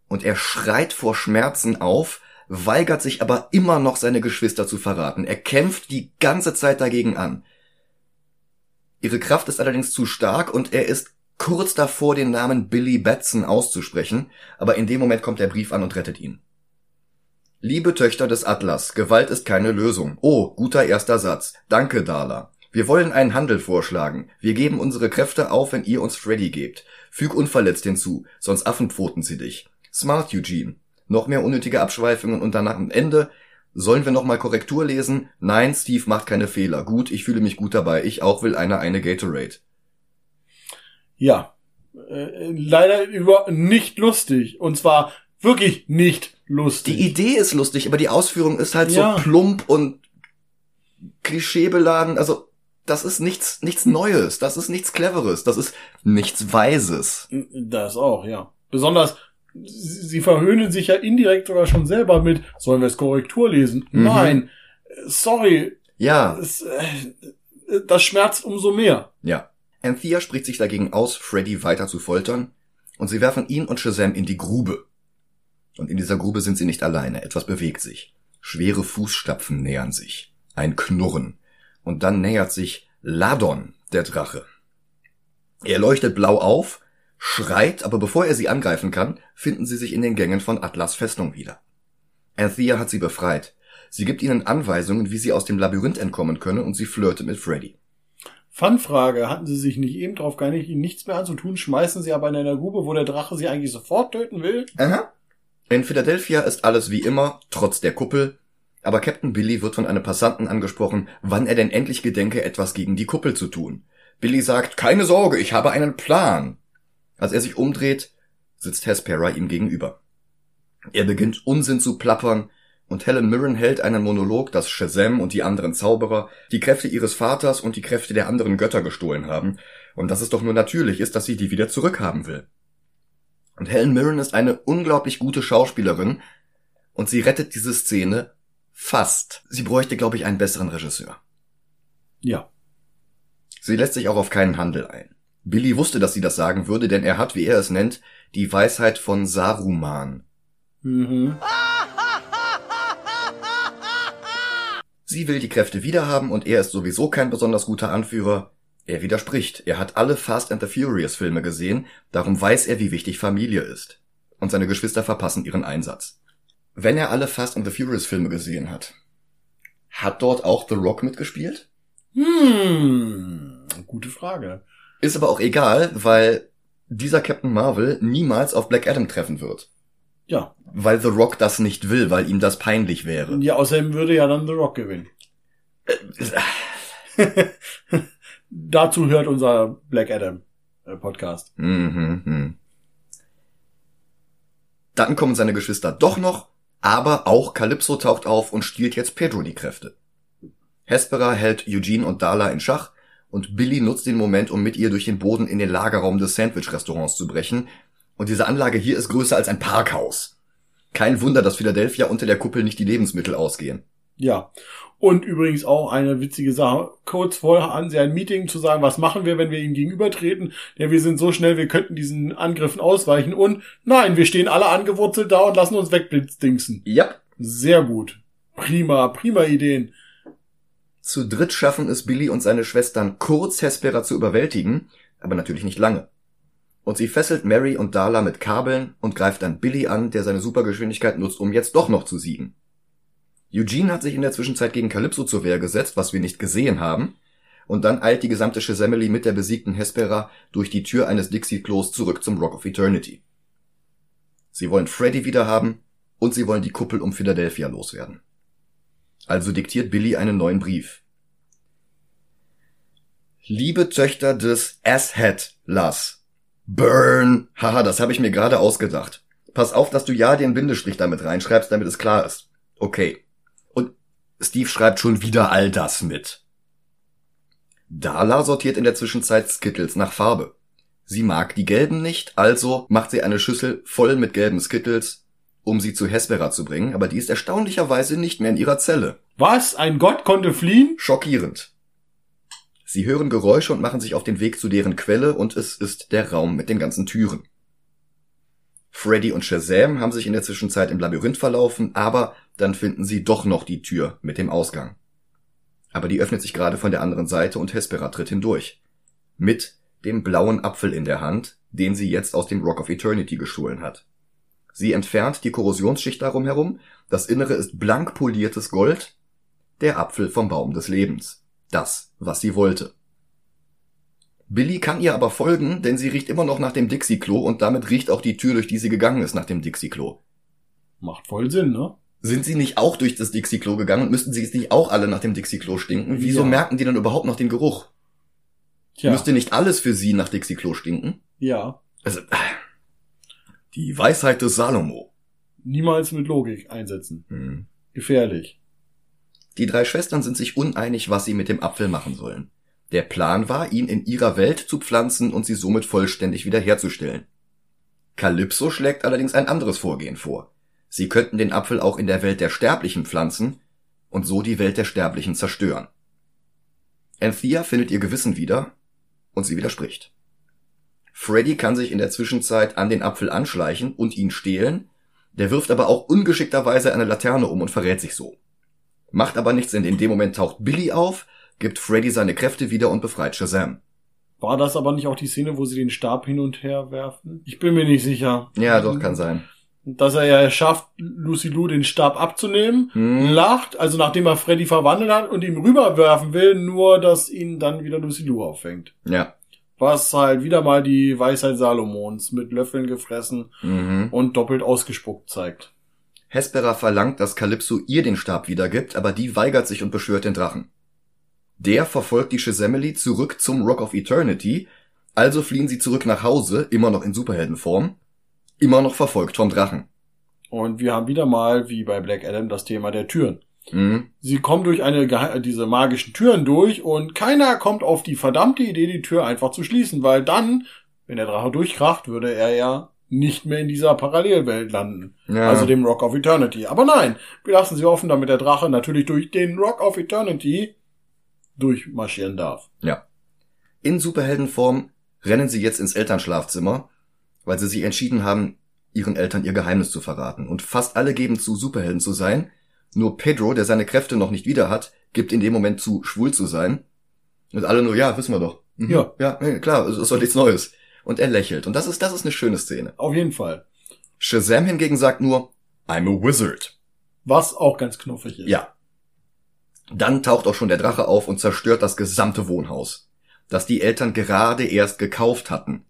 und er schreit vor Schmerzen auf, weigert sich aber immer noch seine Geschwister zu verraten. Er kämpft die ganze Zeit dagegen an. Ihre Kraft ist allerdings zu stark und er ist kurz davor, den Namen Billy Batson auszusprechen, aber in dem Moment kommt der Brief an und rettet ihn. Liebe Töchter des Atlas, Gewalt ist keine Lösung. Oh, guter erster Satz. Danke, Dala. Wir wollen einen Handel vorschlagen. Wir geben unsere Kräfte auf, wenn ihr uns Freddy gebt. Füg unverletzt hinzu, sonst affenpfoten sie dich. Smart, Eugene. Noch mehr unnötige Abschweifungen und danach am Ende. Sollen wir nochmal Korrektur lesen? Nein, Steve macht keine Fehler. Gut, ich fühle mich gut dabei. Ich auch will einer eine Gatorade. Ja. Äh, leider über nicht lustig. Und zwar wirklich nicht lustig. Die Idee ist lustig, aber die Ausführung ist halt Ja. so plump und klischeebeladen. Also, das ist nichts, nichts Neues. Das ist nichts Cleveres. Das ist nichts Weises. Das auch, ja. Besonders, sie verhöhnen sich ja indirekt sogar schon selber mit, sollen wir es Korrektur lesen? Mhm. Nein. Sorry. Ja, Es, äh, das schmerzt umso mehr. ja. Anthea spricht sich dagegen aus, Freddy weiter zu foltern, und sie werfen ihn und Shazam in die Grube. Und in dieser Grube sind sie nicht alleine. Etwas bewegt sich. Schwere Fußstapfen nähern sich. Ein Knurren. Und dann nähert sich Ladon, der Drache. Er leuchtet blau auf, schreit, aber bevor er sie angreifen kann, finden sie sich in den Gängen von Atlas Festung wieder. Anthea hat sie befreit. Sie gibt ihnen Anweisungen, wie sie aus dem Labyrinth entkommen können, und sie flirtet mit Freddy. Fanfrage, hatten sie sich nicht eben drauf geeinigt, ihnen nichts mehr anzutun, schmeißen sie aber in einer Grube, wo der Drache sie eigentlich sofort töten will? Aha. In Philadelphia ist alles wie immer, trotz der Kuppel, aber Captain Billy wird von einem Passanten angesprochen, wann er denn endlich gedenke, etwas gegen die Kuppel zu tun. Billy sagt, keine Sorge, ich habe einen Plan. Als er sich umdreht, sitzt Hespera ihm gegenüber. Er beginnt Unsinn zu plappern, und Helen Mirren hält einen Monolog, dass Shazam und die anderen Zauberer die Kräfte ihres Vaters und die Kräfte der anderen Götter gestohlen haben, und dass es doch nur natürlich ist, dass sie die wieder zurückhaben will. Und Helen Mirren ist eine unglaublich gute Schauspielerin und sie rettet diese Szene fast. Sie bräuchte, glaube ich, einen besseren Regisseur. Ja. Sie lässt sich auch auf keinen Handel ein. Billy wusste, dass sie das sagen würde, denn er hat, wie er es nennt, die Weisheit von Saruman. Mhm. Sie will die Kräfte wiederhaben und er ist sowieso kein besonders guter Anführer. Er widerspricht. Er hat alle Fast and the Furious Filme gesehen, darum weiß er, wie wichtig Familie ist. Und seine Geschwister verpassen ihren Einsatz. Wenn er alle Fast and the Furious Filme gesehen hat, hat dort auch The Rock mitgespielt? Hm. Gute Frage. Ist aber auch egal, weil dieser Captain Marvel niemals auf Black Adam treffen wird. Ja. Weil The Rock das nicht will, weil ihm das peinlich wäre. Ja, außerdem würde ja dann The Rock gewinnen. Dazu hört unser Black Adam äh, Podcast. Mhm, mhm. Dann kommen seine Geschwister doch noch, aber auch Calypso taucht auf und stiehlt jetzt Pedro die Kräfte. Hespera hält Eugene und Darla in Schach und Billy nutzt den Moment, um mit ihr durch den Boden in den Lagerraum des Sandwich-Restaurants zu brechen. Und diese Anlage hier ist größer als ein Parkhaus. Kein Wunder, dass Philadelphia unter der Kuppel nicht die Lebensmittel ausgehen. Ja. Und übrigens auch eine witzige Sache, kurz vorher an sie ein Meeting zu sagen, was machen wir, wenn wir ihm gegenübertreten? Ja, wir sind so schnell, wir könnten diesen Angriffen ausweichen. Und nein, wir stehen alle angewurzelt da und lassen uns wegblitzdingsen. Ja. Sehr gut. Prima, prima Ideen. Zu dritt schaffen es Billy und seine Schwestern kurz Hespera zu überwältigen, aber natürlich nicht lange. Und sie fesselt Mary und Darla mit Kabeln und greift dann Billy an, der seine Supergeschwindigkeit nutzt, um jetzt doch noch zu siegen. Eugene hat sich in der Zwischenzeit gegen Calypso zur Wehr gesetzt, was wir nicht gesehen haben, und dann eilt die gesamte Shazamily mit der besiegten Hespera durch die Tür eines Dixie-Klos zurück zum Rock of Eternity. Sie wollen Freddy wieder haben und sie wollen die Kuppel um Philadelphia loswerden. Also diktiert Billy einen neuen Brief. Liebe Töchter des Asshead Lass. Burn. Haha, das habe ich mir gerade ausgedacht. Pass auf, dass du ja den Bindestrich damit reinschreibst, damit es klar ist. Okay. Steve schreibt schon wieder all das mit. Dala sortiert in der Zwischenzeit Skittles nach Farbe. Sie mag die gelben nicht, also macht sie eine Schüssel voll mit gelben Skittles, um sie zu Hespera zu bringen, aber die ist erstaunlicherweise nicht mehr in ihrer Zelle. Was? Ein Gott konnte fliehen? Schockierend. Sie hören Geräusche und machen sich auf den Weg zu deren Quelle und es ist der Raum mit den ganzen Türen. Freddy und Shazam haben sich in der Zwischenzeit im Labyrinth verlaufen, aber dann finden sie doch noch die Tür mit dem Ausgang. Aber die öffnet sich gerade von der anderen Seite und Hespera tritt hindurch. Mit dem blauen Apfel in der Hand, den sie jetzt aus dem Rock of Eternity gestohlen hat. Sie entfernt die Korrosionsschicht darum herum, das Innere ist blank poliertes Gold, der Apfel vom Baum des Lebens. Das, was sie wollte. Billy kann ihr aber folgen, denn sie riecht immer noch nach dem Dixie-Klo und damit riecht auch die Tür, durch die sie gegangen ist, nach dem Dixie-Klo. Macht voll Sinn, ne? Sind sie nicht auch durch das Dixie-Klo gegangen und müssten sie jetzt nicht auch alle nach dem Dixie-Klo stinken? Wieso Ja. merken die dann überhaupt noch den Geruch? Tja. Müsste nicht alles für sie nach Dixie-Klo stinken? ja. Also, die Weisheit des Salomo. Niemals mit Logik einsetzen. Hm. Gefährlich. Die drei Schwestern sind sich uneinig, was sie mit dem Apfel machen sollen. Der Plan war, ihn in ihrer Welt zu pflanzen und sie somit vollständig wiederherzustellen. Calypso schlägt allerdings ein anderes Vorgehen vor. Sie könnten den Apfel auch in der Welt der Sterblichen pflanzen und so die Welt der Sterblichen zerstören. Anthea findet ihr Gewissen wieder und sie widerspricht. Freddy kann sich in der Zwischenzeit an den Apfel anschleichen und ihn stehlen, der wirft aber auch ungeschickterweise eine Laterne um und verrät sich so. Macht aber nichts, denn in dem Moment taucht Billy auf, gibt Freddy seine Kräfte wieder und befreit Shazam. War das aber nicht auch die Szene, wo sie den Stab hin und her werfen? Ich bin mir nicht sicher. Ja, doch, kann sein. Dass er ja schafft, Lucy Lou den Stab abzunehmen, Hm. lacht, also nachdem er Freddy verwandelt hat und ihm rüberwerfen will, nur dass ihn dann wieder Lucy Lou auffängt. Ja. Was halt wieder mal die Weisheit Salomons mit Löffeln gefressen Mhm. und doppelt ausgespuckt zeigt. Hespera verlangt, dass Calypso ihr den Stab wiedergibt, aber die weigert sich und beschwört den Drachen. Der verfolgt die Shazamily zurück zum Rock of Eternity, also fliehen sie zurück nach Hause, immer noch in Superheldenform, immer noch verfolgt vom Drachen. Und wir haben wieder mal, wie bei Black Adam, das Thema der Türen. Mhm. Sie kommen durch eine diese magischen Türen durch und keiner kommt auf die verdammte Idee, die Tür einfach zu schließen, weil dann, wenn der Drache durchkracht, würde er ja nicht mehr in dieser Parallelwelt landen. Ja. Also dem Rock of Eternity. Aber nein, wir lassen sie offen, damit der Drache natürlich durch den Rock of Eternity durchmarschieren darf. Ja. In Superheldenform rennen sie jetzt ins Elternschlafzimmer, weil sie sich entschieden haben, ihren Eltern ihr Geheimnis zu verraten. Und fast alle geben zu, Superhelden zu sein. Nur Pedro, der seine Kräfte noch nicht wieder hat, gibt in dem Moment zu, schwul zu sein. Und alle nur, ja, wissen wir doch. Mhm. Ja. Ja, klar, es ist doch nichts Neues. Und er lächelt. Und das ist, das ist eine schöne Szene. Auf jeden Fall. Shazam hingegen sagt nur, I'm a wizard. Was auch ganz knuffig ist. Ja. Dann taucht auch schon der Drache auf und zerstört das gesamte Wohnhaus, das die Eltern gerade erst gekauft hatten.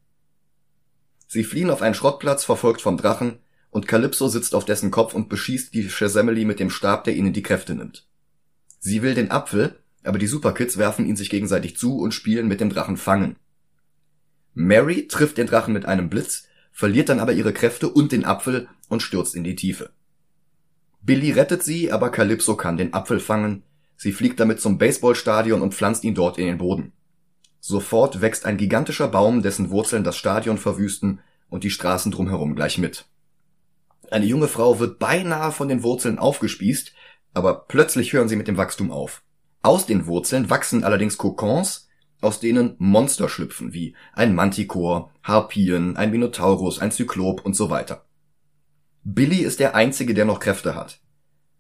Sie fliehen auf einen Schrottplatz, verfolgt vom Drachen, und Calypso sitzt auf dessen Kopf und beschießt die Shazamily mit dem Stab, der ihnen die Kräfte nimmt. Sie will den Apfel, aber die Superkids werfen ihn sich gegenseitig zu und spielen mit dem Drachen Fangen. Mary trifft den Drachen mit einem Blitz, verliert dann aber ihre Kräfte und den Apfel und stürzt in die Tiefe. Billy rettet sie, aber Calypso kann den Apfel fangen. Sie fliegt damit zum Baseballstadion und pflanzt ihn dort in den Boden. Sofort wächst ein gigantischer Baum, dessen Wurzeln das Stadion verwüsten und die Straßen drumherum gleich mit. Eine junge Frau wird beinahe von den Wurzeln aufgespießt, Aber plötzlich hören sie mit dem Wachstum auf. Aus den Wurzeln wachsen allerdings Kokons, aus denen Monster schlüpfen, wie ein Manticore, Harpien, ein Minotaurus, ein Zyklop und so weiter. Billy ist der Einzige, der noch Kräfte hat.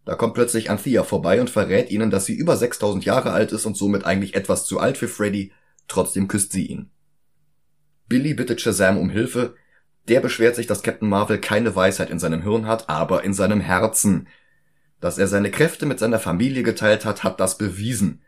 Da kommt plötzlich Anthea vorbei und verrät ihnen, dass sie über 6000 Jahre alt ist und somit eigentlich etwas zu alt für Freddy, trotzdem küsst sie ihn. Billy bittet Shazam um Hilfe, der beschwert sich, dass Captain Marvel keine Weisheit in seinem Hirn hat, aber in seinem Herzen. Dass er seine Kräfte mit seiner Familie geteilt hat, hat das bewiesen.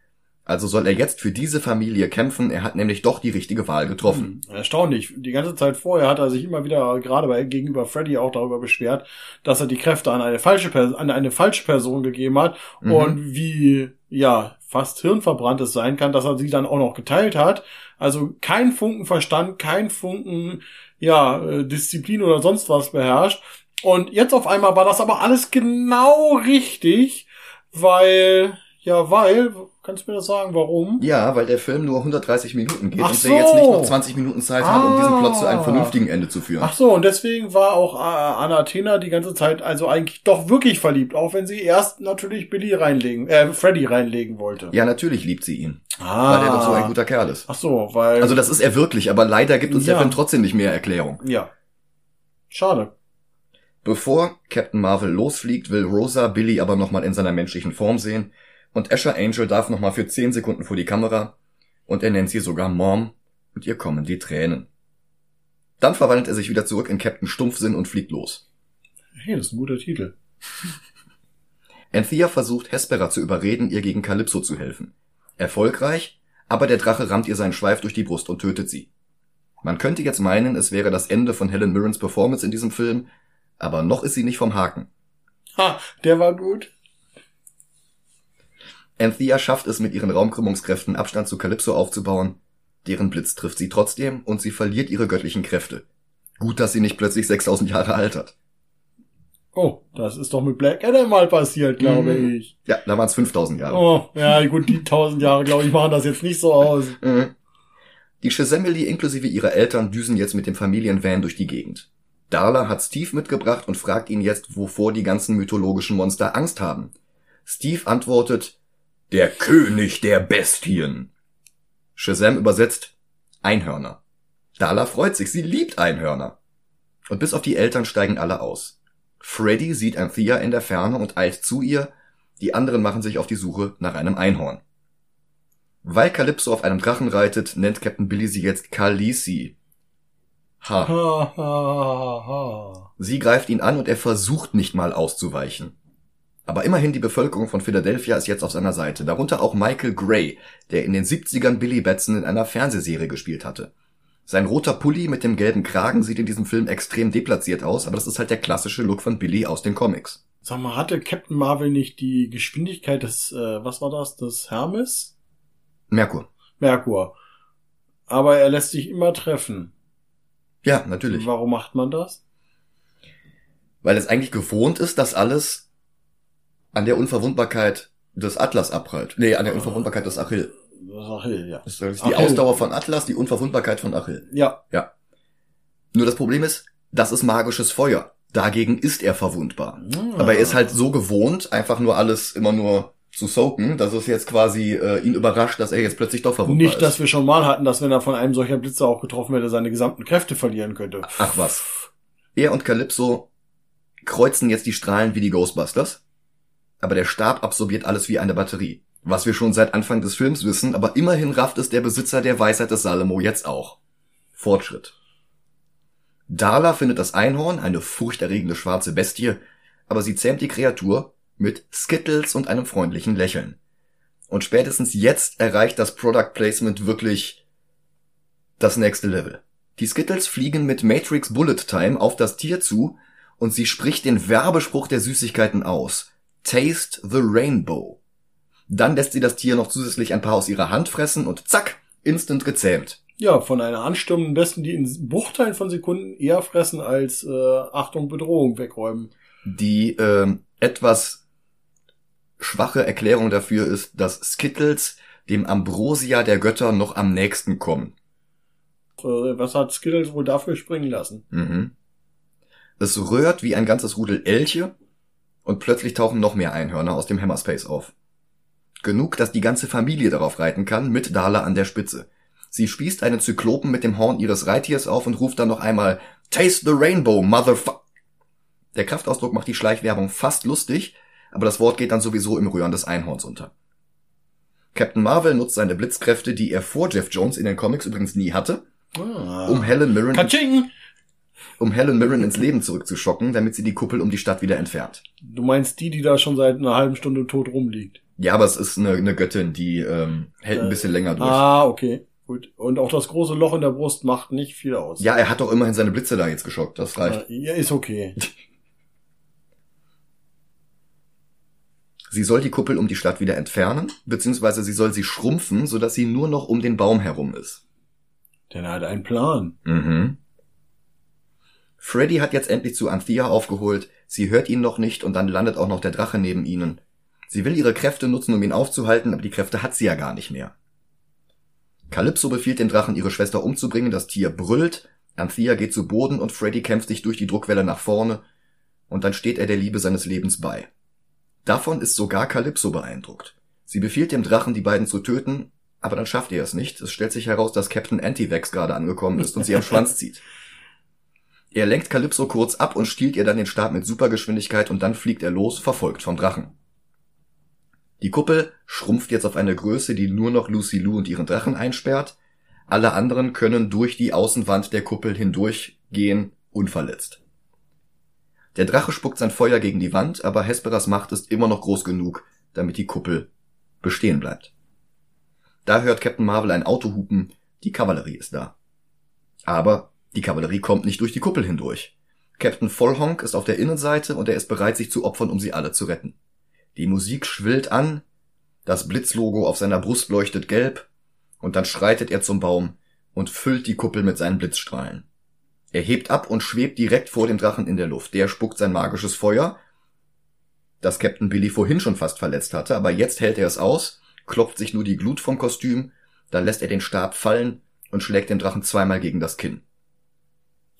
Also soll er jetzt für diese Familie kämpfen, er hat nämlich doch die richtige Wahl getroffen. Hm, erstaunlich. Die ganze Zeit vorher hat er sich immer wieder, gerade bei, gegenüber Freddy auch darüber beschwert, dass er die Kräfte an eine falsche, Person, an eine falsche Person gegeben hat mhm. und wie, ja, fast hirnverbranntes sein kann, dass er sie dann auch noch geteilt hat. Also kein Funken Verstand, kein Funken, ja, äh, Disziplin oder sonst was beherrscht. Und jetzt auf einmal war das aber alles genau richtig, weil, ja, weil, Kannst du mir das sagen, warum? Ja, weil der Film nur 130 Minuten geht Ach und so. wir jetzt nicht noch 20 Minuten Zeit ah. haben, um diesen Plot zu einem ah. vernünftigen Ende zu führen. Ach so, und deswegen war auch äh, Anna Athena die ganze Zeit also eigentlich doch wirklich verliebt, auch wenn sie erst natürlich Billy reinlegen, äh, Freddy reinlegen wollte. Ja, natürlich liebt sie ihn. Ah. Weil er doch so ein guter Kerl ist. Ach so, weil... Also das ist er wirklich, aber leider gibt uns ja. der Film trotzdem nicht mehr Erklärung. Ja. Schade. Bevor Captain Marvel losfliegt, will Rosa Billy aber nochmal in seiner menschlichen Form sehen und Asher Angel darf nochmal für 10 Sekunden vor die Kamera und er nennt sie sogar Mom und ihr kommen die Tränen. Dann verwandelt er sich wieder zurück in Captain Stumpfsinn und fliegt los. Hey, das ist ein guter Titel. Anthea versucht Hespera zu überreden, ihr gegen Calypso zu helfen. Erfolgreich, aber der Drache rammt ihr seinen Schweif durch die Brust und tötet sie. Man könnte jetzt meinen, es wäre das Ende von Helen Mirrens Performance in diesem Film, aber noch ist sie nicht vom Haken. Ha, der war gut. Anthea schafft es mit ihren Raumkrümmungskräften Abstand zu Calypso aufzubauen, deren Blitz trifft sie trotzdem und sie verliert ihre göttlichen Kräfte. Gut, dass sie nicht plötzlich 6000 Jahre alt hat. Oh, das ist doch mit Black Adam mal passiert, glaube mhm. ich. Ja, da waren es 5000 Jahre. Oh, ja, gut, die 1000 Jahre, glaube ich, machen das jetzt nicht so aus. Mhm. Die Shazamily inklusive ihrer Eltern düsen jetzt mit dem Familienvan durch die Gegend. Darla hat Steve mitgebracht und fragt ihn jetzt, wovor die ganzen mythologischen Monster Angst haben. Steve antwortet, der König der Bestien. Shazam übersetzt Einhörner. Dala freut sich, sie liebt Einhörner. Und bis auf die Eltern steigen alle aus. Freddy sieht Anthea in der Ferne und eilt zu ihr, die anderen machen sich auf die Suche nach einem Einhorn. Weil Calypso auf einem Drachen reitet, nennt Captain Billy sie jetzt Khaleesi. Ha. ha, ha, ha. Sie greift ihn an und er versucht nicht mal auszuweichen. Aber immerhin die Bevölkerung von Philadelphia ist jetzt auf seiner Seite, darunter auch Michael Gray, der in den 70ern Billy Batson in einer Fernsehserie gespielt hatte. Sein roter Pulli mit dem gelben Kragen sieht in diesem Film extrem deplatziert aus, aber das ist halt der klassische Look von Billy aus den Comics. Sag mal, hatte Captain Marvel nicht die Geschwindigkeit des, äh, was war das, des Hermes? Merkur. Merkur. Aber er lässt sich immer treffen. Ja, natürlich. Warum macht man das? Weil es eigentlich gewohnt ist, dass alles an der Unverwundbarkeit des Atlas abprallt. Nee, an der Unverwundbarkeit des Achill. Achill, ja. Das ist die Achill. Ausdauer von Atlas, die Unverwundbarkeit von Achill. Ja. Ja. Nur das Problem ist, das ist magisches Feuer. Dagegen ist er verwundbar. Ah. Aber er ist halt so gewohnt, einfach nur alles immer nur zu soaken, dass es jetzt quasi äh, ihn überrascht, dass er jetzt plötzlich doch verwundbar Nicht, ist. Nicht, dass wir schon mal hatten, dass wenn er von einem solcher Blitzer auch getroffen hätte, seine gesamten Kräfte verlieren könnte. Ach was. Er und Calypso kreuzen jetzt die Strahlen wie die Ghostbusters aber der Stab absorbiert alles wie eine Batterie. Was wir schon seit Anfang des Films wissen, aber immerhin rafft es der Besitzer der Weisheit des Salomo jetzt auch. Fortschritt. Darla findet das Einhorn, eine furchterregende schwarze Bestie, aber sie zähmt die Kreatur mit Skittles und einem freundlichen Lächeln. Und spätestens jetzt erreicht das Product Placement wirklich das nächste Level. Die Skittles fliegen mit Matrix Bullet Time auf das Tier zu und sie spricht den Werbespruch der Süßigkeiten aus. Taste the Rainbow. Dann lässt sie das Tier noch zusätzlich ein paar aus ihrer Hand fressen und zack, instant gezähmt. Ja, von einer anstürmenden Besten, die in Bruchteilen von Sekunden eher fressen als äh, Achtung Bedrohung wegräumen. Die äh, etwas schwache Erklärung dafür ist, dass Skittles dem Ambrosia der Götter noch am nächsten kommen. Äh, was hat Skittles wohl dafür springen lassen? Mhm. Es rührt wie ein ganzes Rudel Elche Und plötzlich tauchen noch mehr Einhörner aus dem Hammerspace auf. Genug, dass die ganze Familie darauf reiten kann, mit Dala an der Spitze. Sie spießt einen Zyklopen mit dem Horn ihres Reittiers auf und ruft dann noch einmal Taste the Rainbow, Motherfuck. Der Kraftausdruck macht die Schleichwerbung fast lustig, aber das Wort geht dann sowieso im Rühren des Einhorns unter. Captain Marvel nutzt seine Blitzkräfte, die er vor Jeff Jones in den Comics übrigens nie hatte, Ah. um Helen Mirren, Katsching! Um Helen Mirren ins Leben zurückzuschocken, damit sie die Kuppel um die Stadt wieder entfernt. Du meinst die, die da schon seit einer halben Stunde tot rumliegt? Ja, aber es ist eine, eine Göttin, die ähm, hält ein bisschen länger durch. Ah, okay. Gut. Und auch das große Loch in der Brust macht nicht viel aus. Ja, er hat doch immerhin seine Blitze da jetzt geschockt. Das reicht. Äh, Ja, ist okay. Sie soll die Kuppel um die Stadt wieder entfernen, beziehungsweise sie soll sie schrumpfen, sodass sie nur noch um den Baum herum ist. Denn er hat einen Plan. Mhm. Freddy hat jetzt endlich zu Anthea aufgeholt, sie hört ihn noch nicht und dann landet auch noch der Drache neben ihnen. Sie will ihre Kräfte nutzen, um ihn aufzuhalten, aber die Kräfte hat sie ja gar nicht mehr. Calypso befiehlt den Drachen, ihre Schwester umzubringen, das Tier brüllt, Anthea geht zu Boden und Freddy kämpft sich durch die Druckwelle nach vorne und dann steht er der Liebe seines Lebens bei. Davon ist sogar Calypso beeindruckt. Sie befiehlt dem Drachen, die beiden zu töten, aber dann schafft er es nicht. Es stellt sich heraus, dass Captain Antivex gerade angekommen ist und sie am Schwanz zieht. Er lenkt Calypso kurz ab und stiehlt ihr dann den Stab mit Supergeschwindigkeit und dann fliegt er los, verfolgt vom Drachen. Die Kuppel schrumpft jetzt auf eine Größe, die nur noch Lucy Lou und ihren Drachen einsperrt. Alle anderen können durch die Außenwand der Kuppel hindurchgehen, unverletzt. Der Drache spuckt sein Feuer gegen die Wand, aber Hesperas Macht ist immer noch groß genug, damit die Kuppel bestehen bleibt. Da hört Captain Marvel ein Auto hupen, die Kavallerie ist da. Aber die Kavallerie kommt nicht durch die Kuppel hindurch. Captain Vollhonk ist auf der Innenseite und er ist bereit, sich zu opfern, um sie alle zu retten. Die Musik schwillt an, das Blitzlogo auf seiner Brust leuchtet gelb, und dann schreitet er zum Baum und füllt die Kuppel mit seinen Blitzstrahlen. Er hebt ab und schwebt direkt vor dem Drachen in der Luft. Der spuckt sein magisches Feuer, das Captain Billy vorhin schon fast verletzt hatte, aber jetzt hält er es aus, klopft sich nur die Glut vom Kostüm, dann lässt er den Stab fallen und schlägt den Drachen zweimal gegen das Kinn.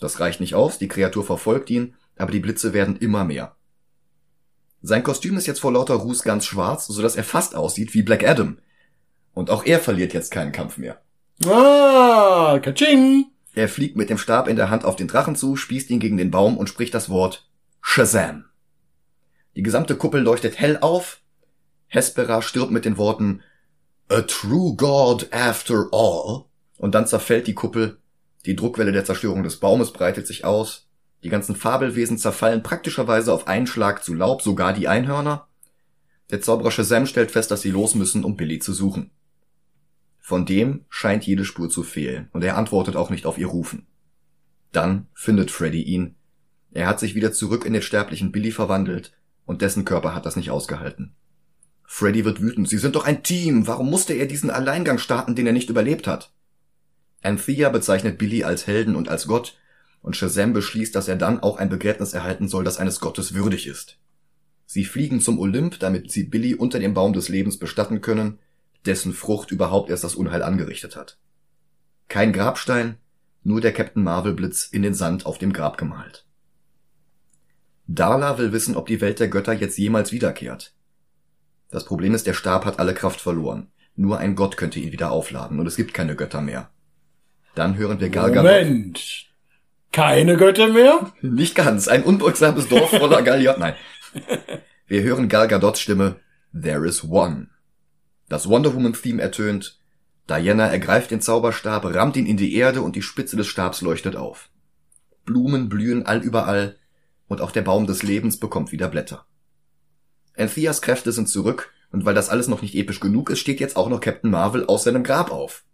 Das reicht nicht aus, die Kreatur verfolgt ihn, aber die Blitze werden immer mehr. Sein Kostüm ist jetzt vor lauter Ruß ganz schwarz, so dass er fast aussieht wie Black Adam. Und auch er verliert jetzt keinen Kampf mehr. Ah! Er fliegt mit dem Stab in der Hand auf den Drachen zu, spießt ihn gegen den Baum und spricht das Wort Shazam. Die gesamte Kuppel leuchtet hell auf. Hespera stirbt mit den Worten A true God after all. Und dann zerfällt die Kuppel. Die Druckwelle der Zerstörung des Baumes breitet sich aus. Die ganzen Fabelwesen zerfallen praktischerweise auf einen Schlag zu Laub, sogar die Einhörner. Der Zauberer Shazam stellt fest, dass sie los müssen, um Billy zu suchen. Von dem scheint jede Spur zu fehlen, und er antwortet auch nicht auf ihr Rufen. Dann findet Freddy ihn. Er hat sich wieder zurück in den sterblichen Billy verwandelt, und dessen Körper hat das nicht ausgehalten. Freddy wird wütend. Sie sind doch ein Team. Warum musste er diesen Alleingang starten, den er nicht überlebt hat? Anthea bezeichnet Billy als Helden und als Gott, und Shazam beschließt, dass er dann auch ein Begräbnis erhalten soll, das eines Gottes würdig ist. Sie fliegen zum Olymp, damit sie Billy unter dem Baum des Lebens bestatten können, dessen Frucht überhaupt erst das Unheil angerichtet hat. Kein Grabstein, nur der Captain Marvel Blitz in den Sand auf dem Grab gemalt. Darla will wissen, ob die Welt der Götter jetzt jemals wiederkehrt. Das Problem ist, der Stab hat alle Kraft verloren. Nur ein Gott könnte ihn wieder aufladen und es gibt keine Götter mehr. Dann hören wir Gal Gadot. Moment. Keine Götter mehr? Nicht ganz. Ein unbeugsames Dorf voller Galliot. Nein. Wir hören Gal Gadots Stimme There is one. Das Wonder Woman Theme ertönt. Diana ergreift den Zauberstab, rammt ihn in die Erde und die Spitze des Stabs leuchtet auf. Blumen blühen allüberall und auch der Baum des Lebens bekommt wieder Blätter. Antheas Kräfte sind zurück und weil das alles noch nicht episch genug ist, steht jetzt auch noch Captain Marvel aus seinem Grab auf.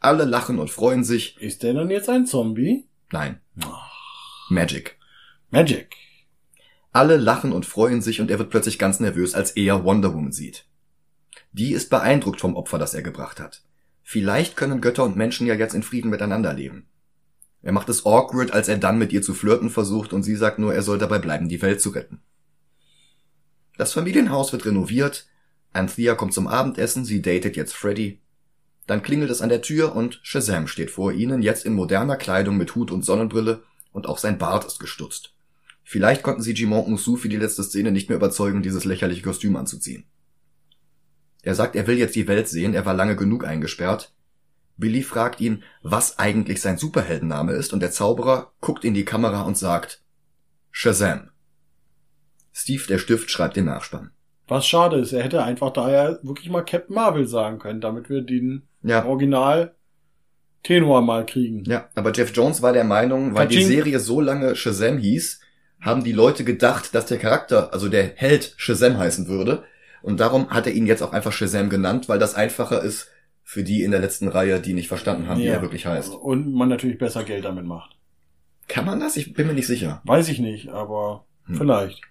Alle lachen und freuen sich. Ist der dann jetzt ein Zombie? Nein. Magic. Magic. Alle lachen und freuen sich und er wird plötzlich ganz nervös, als er Wonder Woman sieht. Die ist beeindruckt vom Opfer, das er gebracht hat. Vielleicht können Götter und Menschen ja jetzt in Frieden miteinander leben. Er macht es awkward, als er dann mit ihr zu flirten versucht und sie sagt nur, er soll dabei bleiben, die Welt zu retten. Das Familienhaus wird renoviert, Anthea kommt zum Abendessen, sie datet jetzt Freddy. Dann klingelt es an der Tür und Shazam steht vor ihnen, jetzt in moderner Kleidung mit Hut und Sonnenbrille und auch sein Bart ist gestutzt. Vielleicht konnten sie Jimon Musu für die letzte Szene nicht mehr überzeugen, dieses lächerliche Kostüm anzuziehen. Er sagt, er will jetzt die Welt sehen, er war lange genug eingesperrt. Billy fragt ihn, was eigentlich sein Superheldenname ist, und der Zauberer guckt in die Kamera und sagt Shazam. Steve, der Stift, schreibt den Nachspann. Was schade ist, er hätte einfach daher wirklich mal Captain Marvel sagen können, damit wir den Ja. Original Tenor mal kriegen. Ja, aber Jeff Jones war der Meinung, weil die Kaching. Serie so lange Shazam hieß, haben die Leute gedacht, dass der Charakter, also der Held Shazam heißen würde. Und darum hat er ihn jetzt auch einfach Shazam genannt, weil das einfacher ist für die in der letzten Reihe, die nicht verstanden haben, wie Ja. er wirklich heißt. Und man natürlich besser Geld damit macht. Kann man das? Ich bin mir nicht sicher. Weiß ich nicht, aber Hm. vielleicht.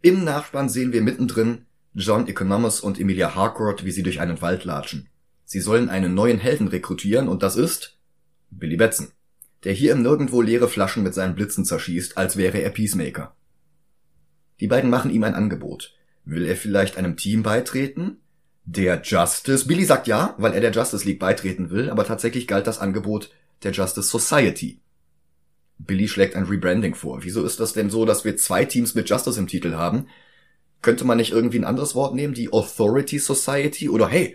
Im Nachspann sehen wir mittendrin John Economos und Emilia Harcourt, wie sie durch einen Wald latschen. Sie sollen einen neuen Helden rekrutieren und das ist Billy Batson, der hier im Nirgendwo leere Flaschen mit seinen Blitzen zerschießt, als wäre er Peacemaker. Die beiden machen ihm ein Angebot. Will er vielleicht einem Team beitreten? Der Justice. Billy sagt ja, weil er der Justice League beitreten will, aber tatsächlich galt das Angebot der Justice Society. Billy schlägt ein Rebranding vor. Wieso ist das denn so, dass wir zwei Teams mit Justice im Titel haben? Könnte man nicht irgendwie ein anderes Wort nehmen? Die Authority Society? Oder hey,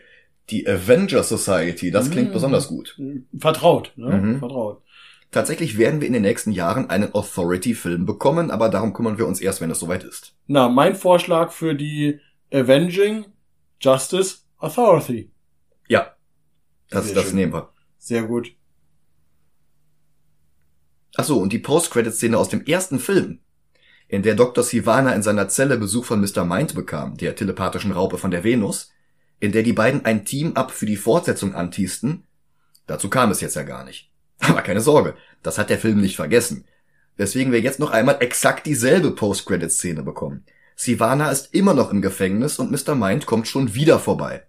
die Avenger Society? Das klingt Mhm. besonders gut. Vertraut, ne? Mhm. Vertraut. Tatsächlich werden wir in den nächsten Jahren einen Authority-Film bekommen, aber darum kümmern wir uns erst, wenn es soweit ist. Na, mein Vorschlag für die Avenging Justice Authority. Ja. Das, Sehr das schön. nehmen wir. Sehr gut. Ach so, und die Post-Credit-Szene aus dem ersten Film, in der Dr. Sivana in seiner Zelle Besuch von Mr. Mind bekam, der telepathischen Raupe von der Venus, in der die beiden ein Team-Up für die Fortsetzung antiesten, dazu kam es jetzt ja gar nicht. Aber keine Sorge, das hat der Film nicht vergessen. Weswegen wir jetzt noch einmal exakt dieselbe Post-Credit-Szene bekommen. Sivana ist immer noch im Gefängnis und Mr. Mind kommt schon wieder vorbei.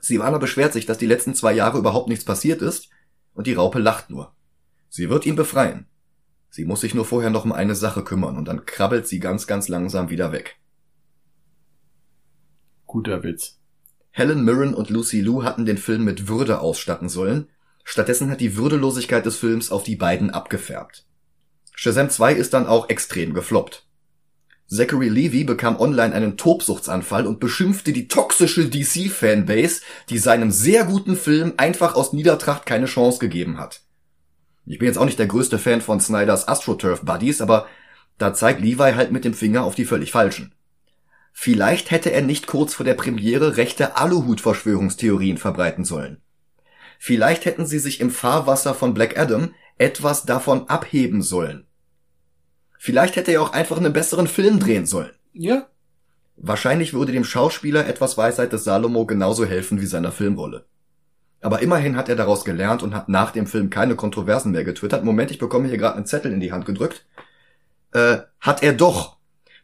Sivana beschwert sich, dass die letzten zwei Jahre überhaupt nichts passiert ist, und die Raupe lacht nur. Sie wird ihn befreien. Sie muss sich nur vorher noch um eine Sache kümmern und dann krabbelt sie ganz, ganz langsam wieder weg. Guter Witz. Helen Mirren und Lucy Liu hatten den Film mit Würde ausstatten sollen. Stattdessen hat die Würdelosigkeit des Films auf die beiden abgefärbt. Shazam 2 ist dann auch extrem gefloppt. Zachary Levy bekam online einen Tobsuchtsanfall und beschimpfte die toxische DC-Fanbase, die seinem sehr guten Film einfach aus Niedertracht keine Chance gegeben hat. Ich bin jetzt auch nicht der größte Fan von Snyders AstroTurf Buddies, aber da zeigt Levi halt mit dem Finger auf die völlig falschen. Vielleicht hätte er nicht kurz vor der Premiere rechte Aluhut-Verschwörungstheorien verbreiten sollen. Vielleicht hätten sie sich im Fahrwasser von Black Adam etwas davon abheben sollen. Vielleicht hätte er auch einfach einen besseren Film drehen sollen. Ja, Wahrscheinlich würde dem Schauspieler etwas Weisheit des Salomo genauso helfen wie seiner Filmrolle. Aber immerhin hat er daraus gelernt und hat nach dem Film keine Kontroversen mehr getwittert. Moment, ich bekomme hier gerade einen Zettel in die Hand gedrückt. Äh, hat er doch.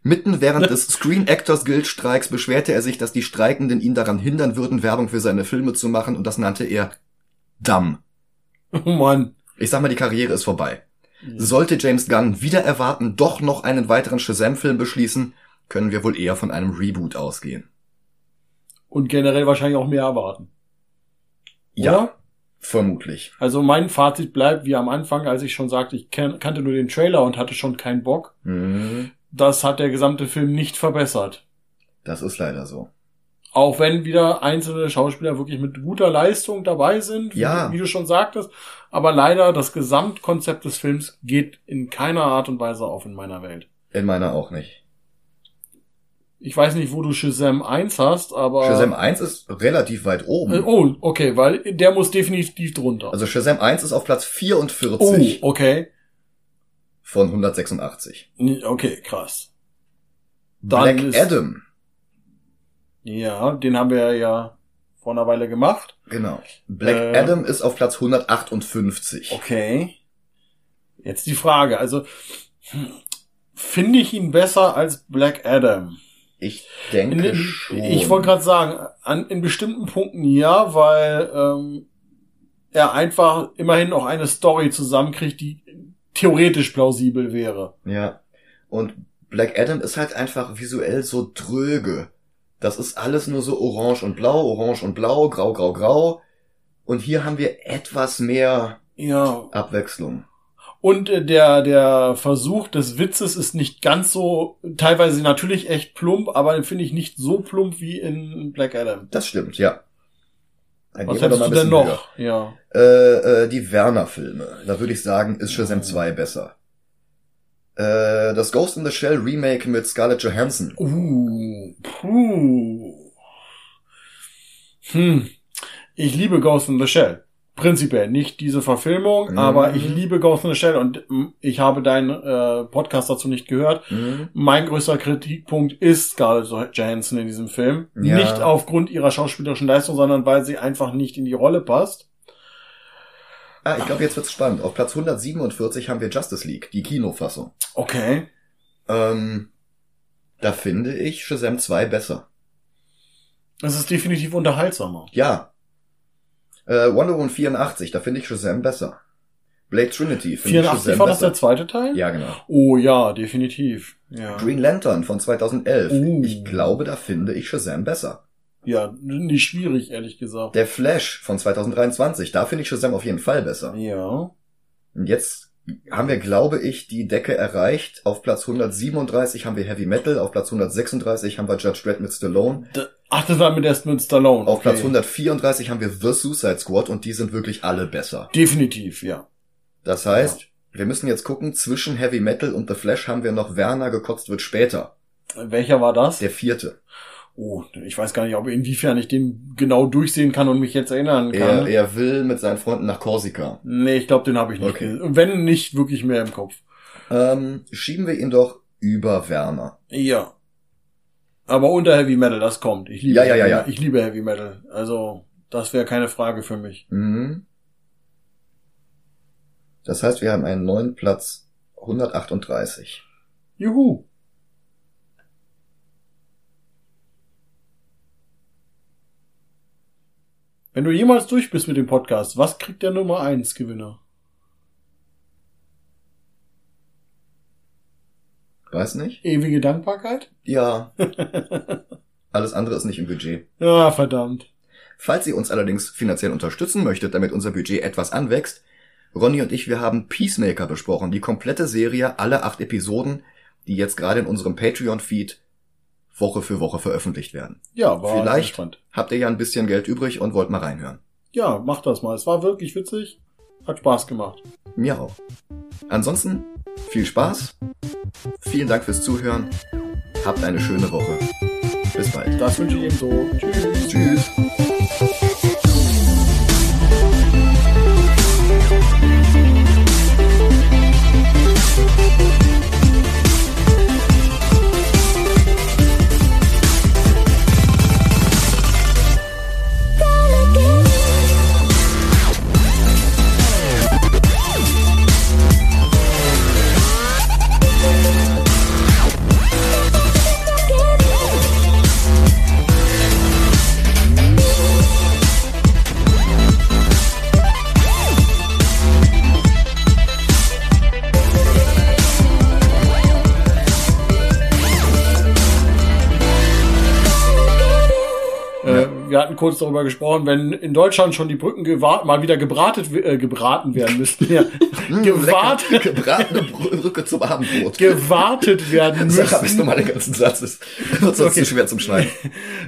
Mitten während des Screen Actors Guild Streiks beschwerte er sich, dass die Streikenden ihn daran hindern würden, Werbung für seine Filme zu machen und das nannte er Dumm. oh Mann. Ich sag mal, die Karriere ist vorbei. Sollte James Gunn wieder erwarten, doch noch einen weiteren Shazam-Film beschließen, können wir wohl eher von einem Reboot ausgehen. Und generell wahrscheinlich auch mehr erwarten. Ja, Oder? vermutlich. Also mein Fazit bleibt wie am Anfang, als ich schon sagte, ich kan kannte nur den Trailer und hatte schon keinen Bock. Mhm. Das hat der gesamte Film nicht verbessert. Das ist leider so. Auch wenn wieder einzelne Schauspieler wirklich mit guter Leistung dabei sind, wie, Ja. du, wie du schon sagtest. Aber leider, das Gesamtkonzept des Films geht in keiner Art und Weise auf in meiner Welt. In meiner auch nicht. Ich weiß nicht, wo du Shazam 1 hast, aber... Shazam 1 ist relativ weit Äh, oben. oh, okay, weil der muss definitiv drunter. Also Shazam 1 ist auf Platz oh, 44 okay. Von 186. Nee, Okay, krass. Dann Black ist- Adam. Ja, den haben wir ja vor einer Weile gemacht. Genau. Black Äh. Adam ist auf Platz 158. Okay. Jetzt die Frage, also hm, finde ich ihn besser als Black Adam? Ich denke In, schon. ich wollte gerade sagen, an, in bestimmten Punkten ja, weil ähm, er einfach immerhin auch eine Story zusammenkriegt, die theoretisch plausibel wäre. Ja. Und Black Adam ist halt einfach visuell so dröge. Das ist alles nur so orange und blau, orange und blau, grau, grau, grau. Und hier haben wir etwas mehr Ja, Abwechslung. Und äh, der, der Versuch des Witzes ist nicht ganz so, teilweise natürlich echt plump, aber finde ich nicht so plump wie in Black Adam. Das stimmt, ja. Dann Was gehen wir doch hättest mal du ein denn noch? Ja. Äh, äh, die Werner-Filme. Da würde ich sagen, ist Shazam 2 besser. Äh, das Ghost in the Shell Remake mit Scarlett Johansson. Uh, puh. Hm. Ich liebe Ghost in the Shell. Prinzipiell nicht diese Verfilmung, Mhm. aber ich liebe Ghost in the Shell und ich habe deinen äh, Podcast dazu nicht gehört. Mhm. Mein größter Kritikpunkt ist Scarlett Johansson in diesem Film. Ja. Nicht aufgrund ihrer schauspielerischen Leistung, sondern weil sie einfach nicht in die Rolle passt. Ah, ich glaube, jetzt wird's spannend. Auf Platz 147 haben wir Justice League, die Kinofassung. Okay. Ähm, da finde ich Shazam 2 besser. Es ist definitiv unterhaltsamer. Ja. Äh, Wonder Woman 84, da finde ich Shazam besser. Blade Trinity finde ich 84 Shazam war das der besser. zweite Teil? Ja, genau. Oh ja, definitiv. Ja. Green Lantern von 2011. Uh. Ich glaube, da finde ich Shazam besser. Ja, nicht schwierig, ehrlich gesagt. Der Flash von 2023, da finde ich Shazam auf jeden Fall besser. Ja. Und jetzt haben wir, glaube ich, die Decke erreicht. Auf Platz 137 haben wir Heavy Metal, auf Platz 136 haben wir Judge Dredd mit Stallone. D Ach, das war mit mit Stallone. Auf okay. Platz 134 haben wir The Suicide Squad und die sind wirklich alle besser. Definitiv, ja. Das heißt, wir müssen jetzt gucken, zwischen Heavy Metal und The Flash haben wir noch Werner gekotzt wird später. Welcher war das? Der vierte. Oh, ich weiß gar nicht, ob inwiefern ich den genau durchsehen kann und mich jetzt erinnern kann. Er, er will mit seinen Freunden nach Korsika. nee, ich glaube, den habe ich nicht. Okay. Wenn nicht wirklich mehr im Kopf. Ähm, schieben wir ihn doch über Werner. Ja. Aber unter Heavy Metal, das kommt. Ich liebe Ja, ja, ja, Heavy- ja. Ich liebe Heavy Metal. Also, das wäre keine Frage für mich. Mhm. Das heißt, wir haben einen neuen Platz 138. Juhu. Wenn du jemals durch bist mit dem Podcast, was kriegt der Nummer 1 Gewinner? Weiß nicht? Ewige Dankbarkeit? Ja. Alles andere ist nicht im Budget. Ja, verdammt. Falls ihr uns allerdings finanziell unterstützen möchtet, damit unser Budget etwas anwächst, Ronny und ich, wir haben Peacemaker besprochen, die komplette Serie, alle acht Episoden, die jetzt gerade in unserem Patreon-Feed Woche für Woche veröffentlicht werden. Ja, war Vielleicht spannend. habt ihr ja ein bisschen Geld übrig und wollt mal reinhören. Ja, mach das mal. Es war wirklich witzig. Hat Spaß gemacht. Mir auch. Ansonsten viel Spaß, vielen Dank fürs Zuhören, habt eine schöne Woche. Bis bald. Das wünsche ich ebenso. Tschüss. Tschüss. Kurz darüber gesprochen, wenn in Deutschland schon die Brücken mal wieder gebratet, äh, gebraten werden müssten, ja, Mm, gewartet. Gebratene Brücke zum Abendbrot. gewartet werden Sag, hab ich müssen, nochmal den ganzen Satz. Das wird sonst Okay. zu schwer zum Schneiden.